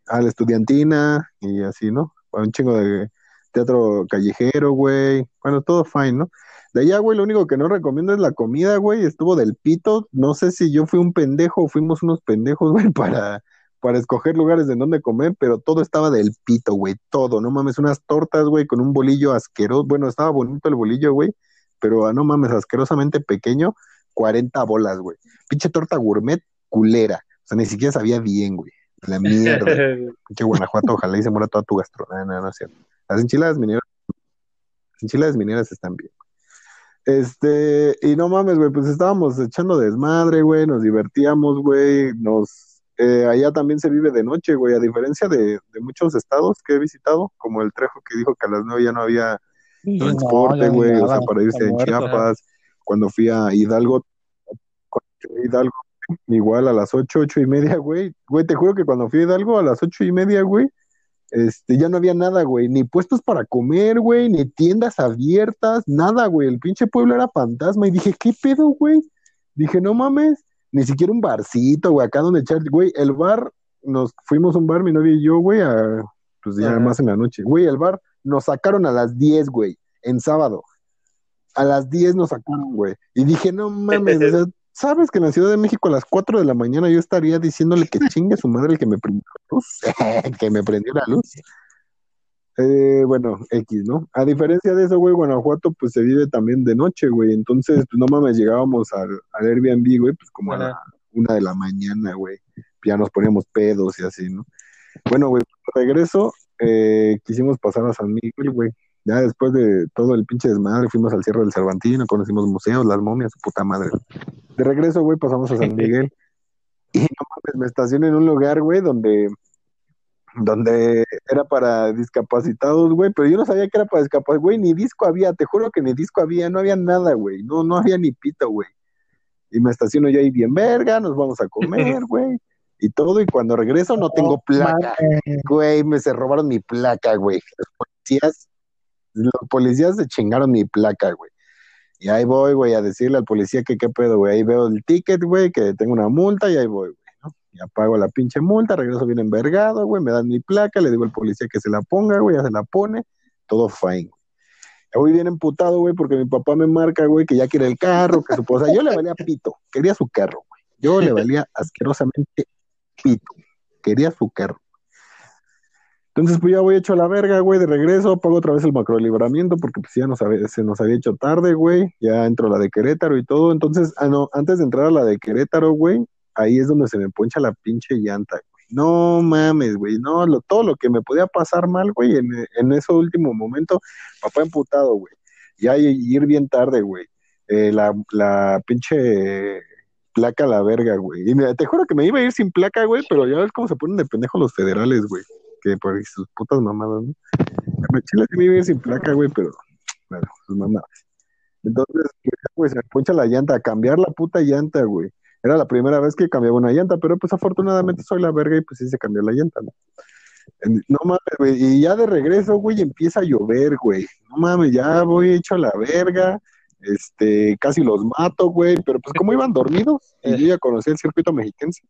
a la estudiantina y así, ¿no? Un chingo de teatro callejero, güey, bueno, todo fine, ¿no? De allá, güey, lo único que no recomiendo es la comida, güey, estuvo del pito, no sé si yo fui un pendejo o fuimos unos pendejos, (laughs) güey, para para escoger lugares de donde comer, pero todo estaba del pito, güey, todo, no mames, unas tortas, güey, con un bolillo asqueroso, bueno, estaba bonito el bolillo, güey, pero ah, no mames, asquerosamente pequeño, 40 bolas, güey. Pinche torta gourmet culera, o sea, ni siquiera sabía bien, güey, la mierda. (laughs) Pinche Guanajuato, ojalá y se muera toda tu gastronomía, no, no es cierto. Las enchiladas mineras, las enchiladas mineras están bien. Este, y no mames, güey, pues estábamos echando desmadre, güey, nos divertíamos, güey, nos eh, allá también se vive de noche, güey, a diferencia de, muchos estados que he visitado, como el Trejo que dijo que a las nueve ya no había transporte, güey, o sea, para irse en Chiapas. Cuando fui a Hidalgo, Hidalgo, igual a las ocho, ocho y media, güey. Güey, te juro que cuando fui a Hidalgo a las ocho y media, güey, este, ya no había nada, güey, ni puestos para comer, güey, ni tiendas abiertas, nada, güey. El pinche pueblo era fantasma y dije, ¿qué pedo, güey? Dije, no mames ni siquiera un barcito, güey, acá donde echar, güey, el bar, nos fuimos a un bar, mi novia y yo, güey, a, pues ya más en la noche, güey, el bar nos sacaron a las 10, güey, en sábado. A las 10 nos sacaron, güey. Y dije, no mames, (laughs) ¿sabes que en la Ciudad de México a las 4 de la mañana yo estaría diciéndole que chingue su madre el que me prendió la luz? (laughs) que me prendió la luz. Eh, bueno, X, ¿no? A diferencia de eso, güey, Guanajuato, pues se vive también de noche, güey. Entonces, pues no mames, llegábamos al, al Airbnb, güey, pues como a la una de la mañana, güey. Ya nos poníamos pedos y así, ¿no? Bueno, güey, regreso, eh, quisimos pasar a San Miguel, güey. Ya después de todo el pinche desmadre, fuimos al cierre del Cervantino, conocimos museos, las momias, su puta madre. De regreso, güey, pasamos a San (laughs) Miguel. y no mames, me estacioné en un lugar, güey, donde donde era para discapacitados, güey, pero yo no sabía que era para discapacitados, güey, ni disco había, te juro que ni disco había, no había nada, güey, no, no había ni pito, güey. Y me estaciono yo ahí bien verga, nos vamos a comer, (laughs) güey, y todo, y cuando regreso no tengo placa, güey, me se robaron mi placa, güey. Los policías, los policías se chingaron mi placa, güey. Y ahí voy, güey, a decirle al policía que qué pedo, güey. Ahí veo el ticket, güey, que tengo una multa y ahí voy, güey. Ya pago la pinche multa, regreso bien envergado, güey, me dan mi placa, le digo al policía que se la ponga, güey, ya se la pone, todo fine. Ya voy bien emputado, güey, porque mi papá me marca, güey, que ya quiere el carro, que su o sea, yo le valía pito, quería su carro, güey. Yo le valía asquerosamente pito, quería su carro. Entonces, pues ya voy hecho a la verga, güey, de regreso, pago otra vez el macro libramiento porque pues ya nos había- se nos había hecho tarde, güey, ya entro a la de Querétaro y todo. Entonces, ah, no, antes de entrar a la de Querétaro, güey, ahí es donde se me poncha la pinche llanta, güey. No mames, güey, no, lo, todo lo que me podía pasar mal, güey, en, en ese último momento, papá emputado, güey. Ya ir bien tarde, güey. Eh, la, la pinche placa a la verga, güey. Y te juro que me iba a ir sin placa, güey, pero ya ves cómo se ponen de pendejo los federales, güey que por sus putas mamadas, ¿no? Me chile sí me iba a ir sin placa, güey, pero bueno, sus mamadas. Entonces, pues se me poncha la llanta, a cambiar la puta llanta, güey. Era la primera vez que cambiaba una llanta, pero pues afortunadamente soy la verga y pues sí se cambió la llanta, ¿no? No mames, güey, y ya de regreso, güey, empieza a llover, güey. No mames, ya voy hecho a la verga, este, casi los mato, güey, pero pues como iban dormidos, y yo ya conocí el circuito mexiquense,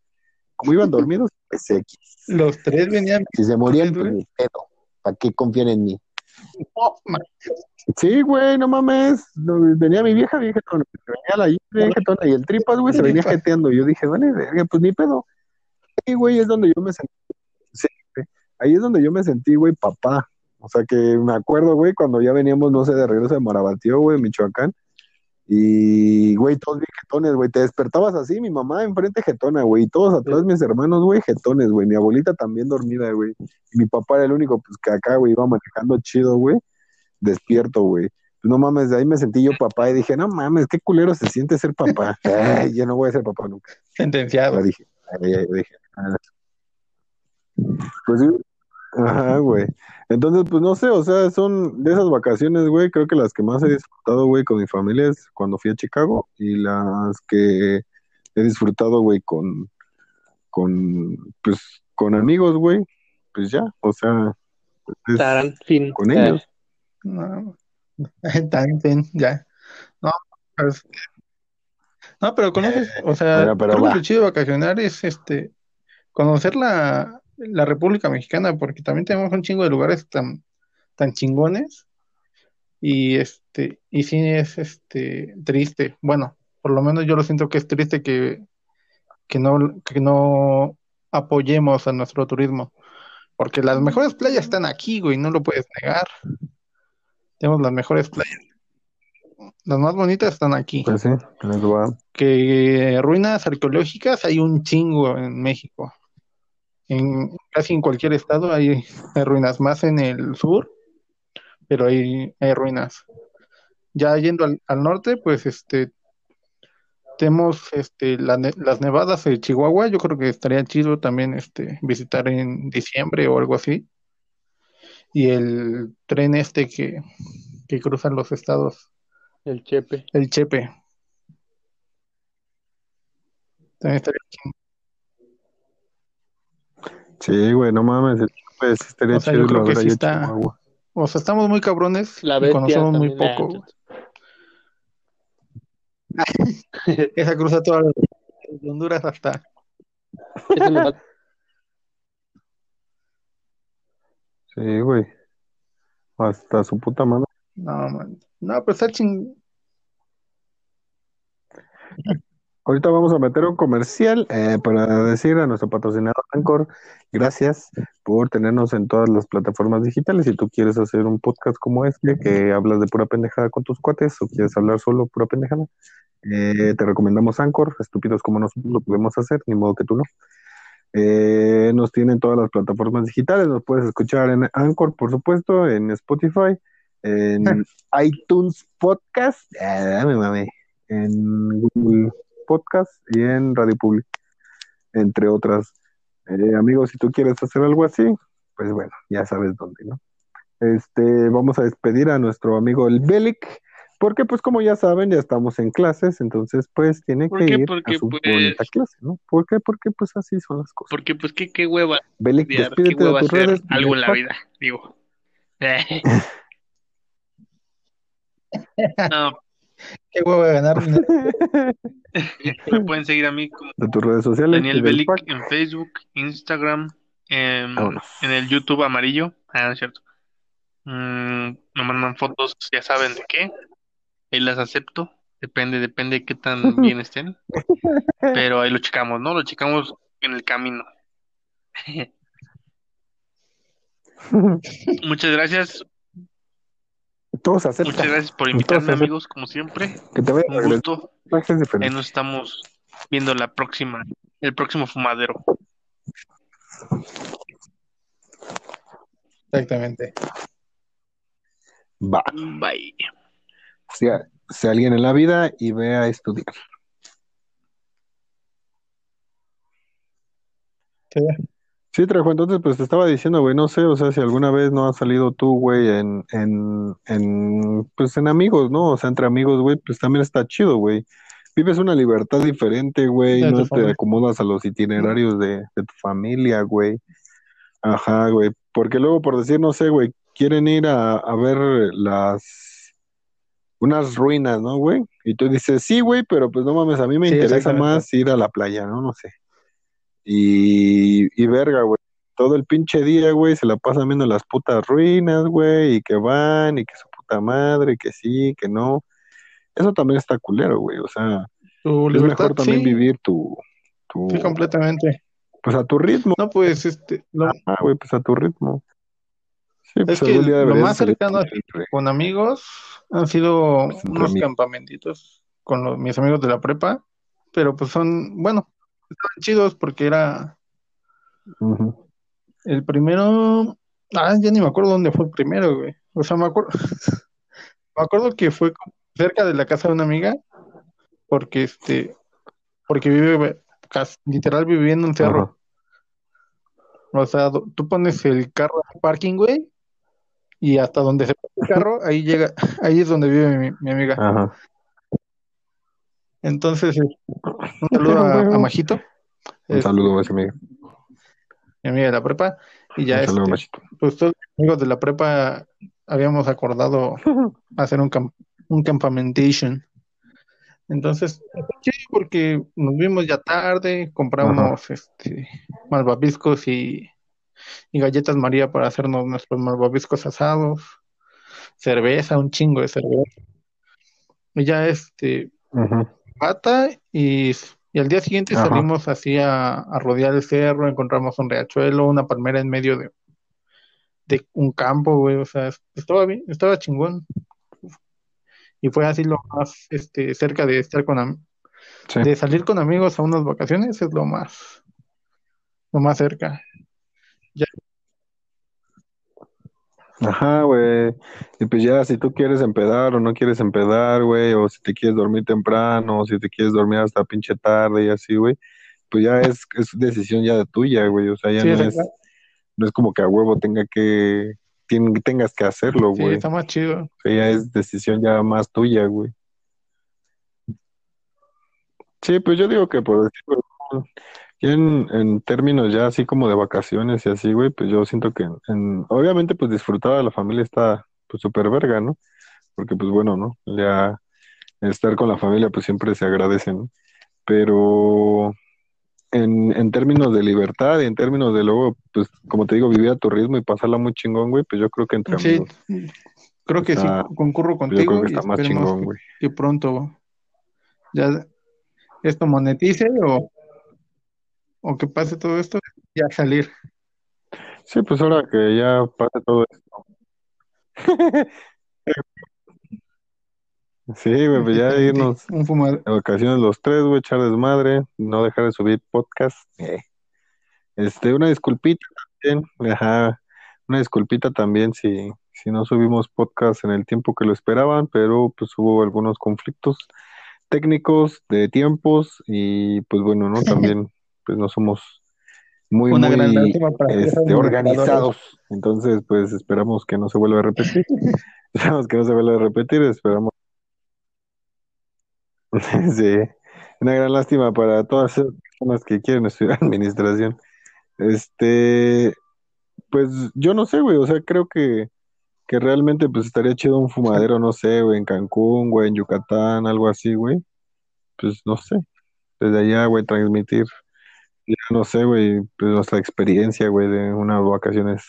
como iban dormidos, (laughs) pues X. Los tres venían. Si se güey. ni pedo. ¿Para qué confían en mí? No. Sí, güey, no mames. No, venía mi vieja bien jetona. Venía la hija bien jetona y el tripas, güey, se venía (laughs) jeteando. Yo dije, vale, pues ni pedo. Sí, güey, es donde yo me sentí. Sí, güey. ahí es donde yo me sentí, güey, papá. O sea que me acuerdo, güey, cuando ya veníamos, no sé, de regreso de Marabatío, güey, Michoacán. Y, güey, todos bien jetones, güey. Te despertabas así, mi mamá enfrente jetona, güey. Y todos atrás, mis hermanos, güey, jetones, güey. Mi abuelita también dormida, güey. Y mi papá era el único, pues, que acá, güey, iba manejando chido, güey. Despierto, güey. Pues, no mames, de ahí me sentí yo papá y dije, no mames, qué culero se siente ser papá. (laughs) Ay, yo no voy a ser papá nunca. Sentenciado. Ya dije, ay, ay, dije. Pues sí, ajá, güey. Entonces, pues no sé, o sea, son de esas vacaciones, güey, creo que las que más he disfrutado, güey, con mi familia es cuando fui a Chicago y las que he disfrutado, güey, con, con, pues, con amigos, güey, pues ya, o sea, pues, es Tarán, fin. con Eh, ellos. No. (laughs) También, ya. No, pues, no, pero conoces, o sea, Bueno, pero creo que va. lo chido de vacacionar es este conocer la, la República Mexicana, porque también tenemos un chingo de lugares tan, tan chingones. Y este, y sí es este triste. Bueno, por lo menos yo lo siento que es triste que, que no, que no apoyemos a nuestro turismo. Porque las mejores playas están aquí, güey, no lo puedes negar. Tenemos las mejores playas. Las más bonitas están aquí. Pues sí. Que ruinas arqueológicas hay un chingo en México. En casi en cualquier estado hay, hay ruinas, más en el sur, pero hay, hay ruinas. Ya yendo al, al norte, pues este tenemos este la las nevadas de Chihuahua, yo creo que estaría chido también este visitar en diciembre o algo así. Y el tren este que, que cruzan los estados, el Chepe. el Chepe. También estaría chido. Sí, güey, no mames, pues estaría O sea, chido yo creo que sí está- Chihuahua. O sea, estamos muy cabrones La y conocemos muy poco. güey. (laughs) Esa cruza toda Honduras hasta. me falta. Sí, güey. Hasta su puta mano. No, man. No, pero está ching. Ahorita vamos a meter un comercial eh, para decir a nuestro patrocinador Anchor, gracias por tenernos en todas las plataformas digitales. Si tú quieres hacer un podcast como este, que hablas de pura pendejada con tus cuates o quieres hablar solo pura pendejada, eh, te recomendamos Anchor. Estúpidos como nosotros lo podemos hacer, ni modo que tú no. Eh, nos tienen todas las plataformas digitales. Nos puedes escuchar en Anchor, por supuesto, en Spotify, en (laughs) iTunes Podcast, ah, me mamé, en Google Podcast y en Radio Public, entre otras. Eh, amigos, si tú quieres hacer algo así, pues bueno, ya sabes dónde, ¿no? Este, vamos a despedir a nuestro amigo el Belic, porque pues como ya saben, ya estamos en clases, entonces pues tiene ¿Por que qué? ir Porque, a su pues- bonita clase, ¿no? ¿Por qué? Porque pues así son las cosas. Porque pues qué, qué hueva Belic, qué despídete de hueva tus hacer redes. algo en la vida, digo. (laughs) no, qué huevo de ganar dinero. (laughs) Me pueden seguir a mí como De tus redes sociales. Daniel Belic en Facebook, Instagram, en, Vámonos. en el YouTube amarillo. Ah, no es cierto. Mm, me mandan fotos, ya saben de qué. Ahí las acepto. Depende, depende de qué tan (laughs) bien estén. Pero ahí lo checamos, ¿no? Lo checamos en el camino. (laughs) Muchas gracias. Todos aceptan. Muchas gracias por Todos invitarme, amigos, como siempre. Que te vaya a Un gusto. Ahí diferente. nos estamos viendo la próxima, el próximo fumadero. Exactamente. Va. Bye. Sea, sea alguien en la vida y ve a estudiar. Sí. Sí, Trejo, entonces pues te estaba diciendo, güey, no sé, o sea, si alguna vez no has salido tú, güey, en, en, en, pues en amigos, ¿no? O sea, entre amigos, güey, pues también está chido, güey. Vives una libertad diferente, güey, no te familia. acomodas a los itinerarios de, de tu familia, güey. Ajá, güey, porque luego por decir, no sé, güey, quieren ir a, a ver las, unas ruinas, ¿no, güey? Y tú dices, sí, güey, pero pues no mames, a mí me Sí, interesa más ir a la playa, ¿no? No sé. Y, y verga, güey. Todo el pinche día, güey, se la pasan viendo las putas ruinas, güey, y que van, y que su puta madre, que sí, que no. Eso también está culero, güey. O sea, Tu es libertad, mejor también sí, vivir tu, tu, sí, completamente. pues a tu ritmo. No, pues, este, Ah, güey, pues a tu ritmo. Sí, pues Es que lo más cercano con amigos han sido Pues, unos amigos. campamentitos con los- mis amigos de la prepa, pero pues son, bueno, estaban chidos porque era el primero, ah, ya ni me acuerdo dónde fue el primero, güey. O sea, me acuerdo, (laughs) me acuerdo que fue cerca de la casa de una amiga, porque este, porque vive, casi- literal viviendo en un cerro. O sea, tú pones el carro en el parking, güey, y hasta donde se pone el carro, ahí llega, (laughs) ahí es donde vive mi, mi amiga. Ajá. Entonces, eh, un (laughs) saludo a, a Majito, Un este, saludo, güey, amigo. mi amiga de la prepa, y ya saludo, este, pues todos los amigos de la prepa habíamos acordado (laughs) hacer un, camp- un campamentation. Entonces, porque nos vimos ya tarde, compramos este malvaviscos y, y galletas María para hacernos nuestros malvaviscos asados, cerveza, un chingo de cerveza. Y ya este Ujú. pata y, y al día siguiente salimos así a, a rodear el cerro, encontramos un riachuelo, una palmera en medio de, de un campo, güey, o sea, estaba bien, estaba chingón. Y fue así lo más este, cerca de estar con Sí. de salir con amigos a unas vacaciones, es lo más, lo más cerca. Ajá, güey. Y pues ya, si tú quieres empedar o no quieres empedar, güey, o si te quieres dormir temprano, o si te quieres dormir hasta pinche tarde y así, güey, pues ya es, es decisión ya de tuya, güey. O sea, ya Sí, no es no es como que a huevo tenga que, tien- tengas que hacerlo, Sí, güey. está más chido. O sea, ya es decisión ya más tuya, güey. Sí, pues yo digo que por decirlo, en, en términos ya así como de vacaciones y así, güey, pues yo siento que en, obviamente pues disfrutar de la familia está pues súper verga, ¿no? Porque pues bueno, ¿no? Ya estar con la familia pues siempre se agradece, ¿no? Pero en, en términos de libertad y en términos de luego, pues como te digo, vivir a tu ritmo y pasarla muy chingón, güey, pues yo creo que entre Sí, amigos, creo que sí, concurro pues, yo creo contigo que y está más chingón, güey. que pronto ya esto monetice o, o que pase todo esto, ya salir. Sí, pues ahora que ya pase todo esto. (laughs) Sí, güey, pues ya irnos Un fumador. de vacaciones los tres, güey, echar desmadre, no dejar de subir podcast. Eh. Este, una disculpita también, ajá, una disculpita también si, si no subimos podcast en el tiempo que lo esperaban, pero pues hubo algunos conflictos técnicos de tiempos y pues bueno, ¿no? (laughs) También pues no somos muy, Una muy este, organizados. Entonces, pues esperamos que no se vuelva a repetir. (laughs) Esperamos que no se vuelva a repetir, esperamos. (laughs) Sí, una gran lástima para todas esas personas que quieren estudiar (laughs) administración. Este, pues yo no sé, güey, o sea, creo que, que realmente pues estaría chido un fumadero, no sé, güey, en Cancún, güey, en Yucatán, algo así, güey. Pues no sé, desde allá, güey, transmitir, ya no sé, güey, pues nuestra experiencia, güey, de unas vacaciones,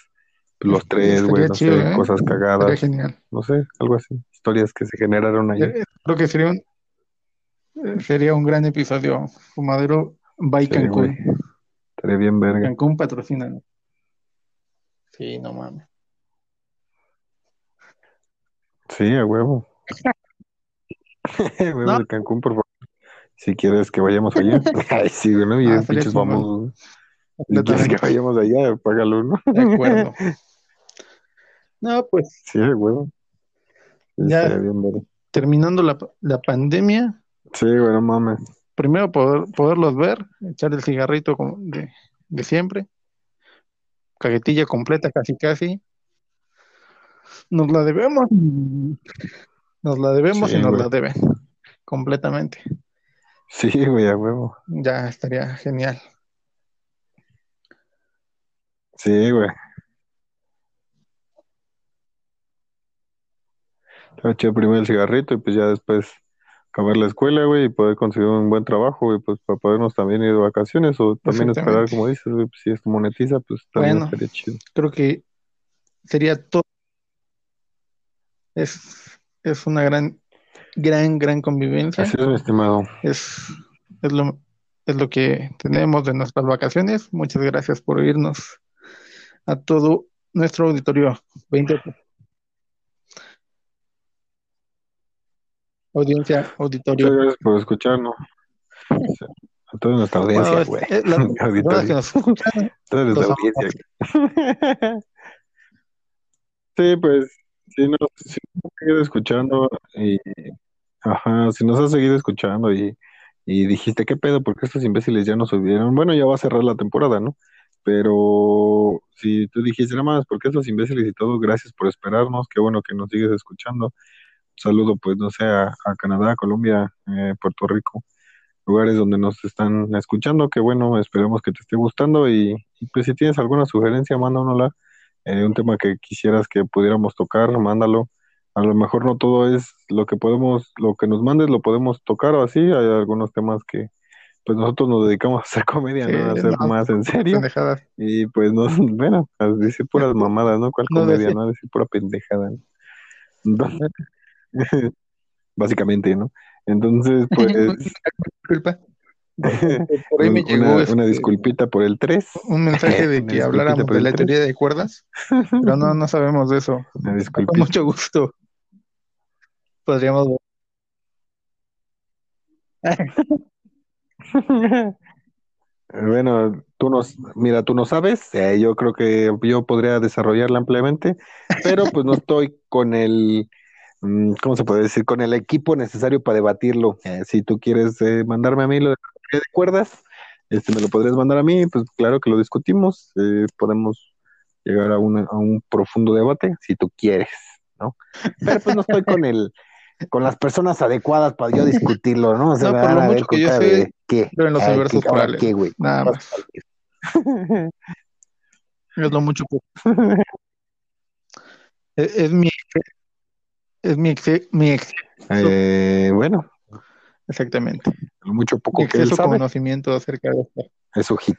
pues, los tres, güey, no chido, sé, ¿eh? cosas cagadas, genial. no sé, algo así, historias que se generaron allá. Eh, Creo que sería un, eh, sería un gran episodio. Fumadero by Sí, Cancún. Estaría bien verga. Cancún patrocina. Sí, no mames. Sí, a huevo. (laughs) (laughs) Huevos No. de Cancún, por favor. Si quieres que vayamos allá. (laughs) Ay, sí, güey, ¿no? Y Ah, pinches famosos. Si quieres que vayamos allá, págalo, ¿no? De acuerdo. (laughs) No, pues Sí. Sí, Ya. bien terminando la, la pandemia, Sí, güey, no mames. primero poder, poderlos ver, echar el cigarrito de, de siempre, caguetilla completa casi casi. Nos la debemos, nos la debemos Sí, y nos güey. la deben completamente. Sí, güey, a huevo. Ya estaría genial. Sí, güey. Estaba chido primero el cigarrito y pues ya después acabar la escuela, güey, y poder conseguir un buen trabajo, güey, pues para podernos también ir de vacaciones o también esperar, como dices, güey, pues, si esto monetiza, pues también Bueno. estaría chido. Creo que sería todo. Es, es una gran, gran, gran convivencia. Así es, mi estimado. Es, es lo, es lo que tenemos de nuestras vacaciones. Muchas gracias por oírnos a todo nuestro auditorio. 20 audiencia, Muchas auditorio. gracias por escucharnos. A toda nuestra audiencia, Bueno, güey. (laughs) es la- que nos escuchan, Toda nuestra audiencia. (laughs) Sí, pues, si nos, si nos has seguido escuchando y, ajá, si nos has seguido escuchando y, y dijiste, ¿qué pedo? ¿Por qué estos imbéciles ya no subieron? Bueno, ya va a cerrar la temporada, ¿no? Pero si tú dijiste, nada más, ¿por qué estos imbéciles y todo? Gracias por esperarnos, qué bueno que nos sigues escuchando. Saludo, pues, no sé, a, a Canadá, Colombia, eh, Puerto Rico, lugares donde nos están escuchando, que bueno, esperemos que te esté gustando y, y, pues si tienes alguna sugerencia, mándanosla eh, un tema que quisieras que pudiéramos tocar, mándalo. A lo mejor no todo es lo que podemos, lo que nos mandes lo podemos tocar o así. Hay algunos temas que pues nosotros nos dedicamos a hacer comedia, Sí, ¿no? A hacer no, más en serio. pendejadas. Y pues no, bueno, a decir puras mamadas, ¿no? ¿Cuál No comedia, no? A decir pura pendejada. ¿no? Entonces, básicamente, ¿no? Entonces, pues, Disculpa. (laughs) Por ahí me llegó una, este, una disculpita por el 3. un mensaje de (laughs) que habláramos de la teoría de cuerdas, pero no, no sabemos de eso. (laughs) Una Con mucho gusto. Podríamos. Bueno, tú nos, mira, tú no sabes, eh, yo creo que yo podría desarrollarla ampliamente, pero pues no estoy con el, mm, ¿cómo se puede decir? Con el equipo necesario para debatirlo. Eh, si tú quieres eh, mandarme a mí lo de, de cuerdas, este, me lo podrías mandar a mí, pues claro que lo discutimos, eh, podemos llegar a, una- a un profundo debate, si tú quieres, ¿no? Pero pues no estoy con el, con las personas adecuadas para yo discutirlo, ¿no? O sea, No, me por lo a mucho que yo cara sé, de, ¿qué? Pero en los Ay, universos ¿qué- ahora paralelos. qué, güey? Nada más. Es lo mucho que. (laughs) Es, es mi. Es mi, mi ex- Eh, bueno, exactamente. lo mucho poco que él sabe conocimiento acerca de esto. es su hit.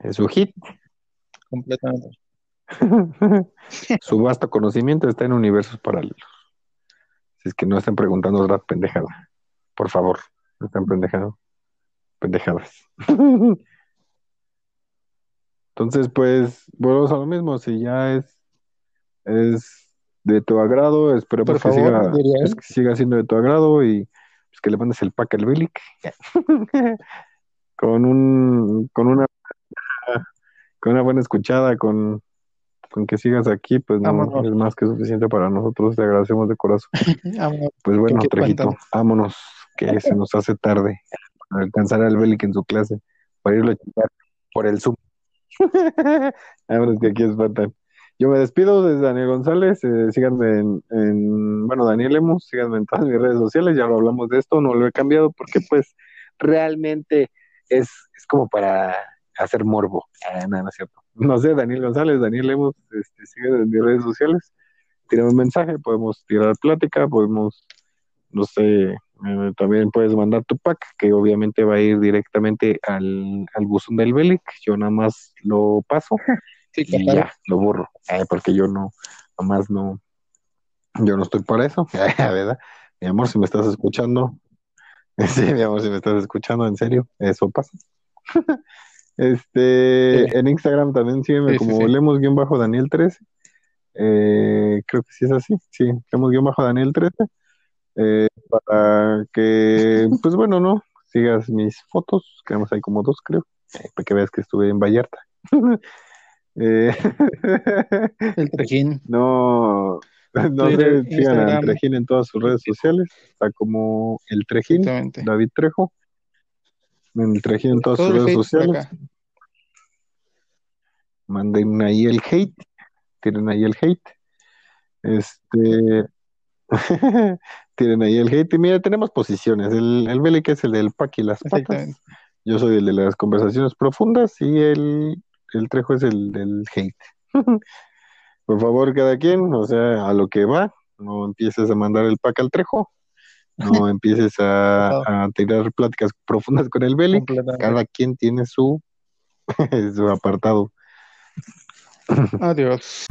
es su hit. Completamente. (laughs) su vasto conocimiento está en universos paralelos. Si es que no estén preguntando otra pendejada. Por favor, no estén pendejando. Pendejadas. (laughs) Entonces, pues, volvemos a lo mismo. Si ya es, es de tu agrado, esperemos Por que, favor, siga, diría él. es que siga siendo de tu agrado y pues, que le mandes el pack al Bilic. (laughs) con un, con una, con una buena escuchada, con, con que sigas aquí, pues no es más que suficiente para nosotros. Te agradecemos de corazón. (laughs) Pues bueno, Trejito, cuentan? vámonos, que se nos hace tarde para alcanzar al Belic en su clase, para irlo a chingar por el Zoom. (laughs) Vámonos, que aquí espantan. Yo me despido desde Daniel González, eh, síganme en, en, bueno, Daniel Lemos, síganme en todas mis redes sociales, ya lo hablamos de esto, no lo he cambiado porque pues realmente es, es como para hacer morbo. Ah, no, no es cierto. no sé, Daniel González, Daniel Lemos, este, sigue en mis redes sociales, tira un mensaje, podemos tirar plática, podemos, no sé, eh, también puedes mandar tu pack, que obviamente va a ir directamente al, al buzón del Belic, yo nada más lo paso (laughs) Sí, y claro. ya, lo borro, Eh, porque yo no, nomás no, yo no estoy para eso, (laughs) ¿verdad? Mi amor, si me estás escuchando, (laughs) sí, mi amor, si me estás escuchando, en serio, eso pasa. (laughs) Este, Sí. en Instagram también sígueme Sí, como sí. lemos-daniel13. Eh, creo que sí es así, sí, lemos-daniel13. Eh, para que, pues bueno, ¿no? Sigas mis fotos, que hay como dos, creo, eh, para que veas que estuve en Vallarta. Eh, El (laughs) trajín. no, no Twitter, sé, sigan al. Trejín en todas sus redes sociales, está como el Trejín. David Trejo, en el Trejín en todas Todo sus redes sociales. manden ahí el hate, tienen ahí el hate, este, (laughs) tienen ahí el hate, y mira, tenemos posiciones, el, el Belic es el del pack y las patas, yo soy el de las conversaciones profundas, y el, el Trejo es el del hate. (laughs) Por favor, cada quien, o sea, a lo que va, no empieces a mandar el pack al Trejo, no (laughs) empieces a, a tirar pláticas profundas con el Completamente. cada quien tiene su, (laughs) su apartado. Adiós.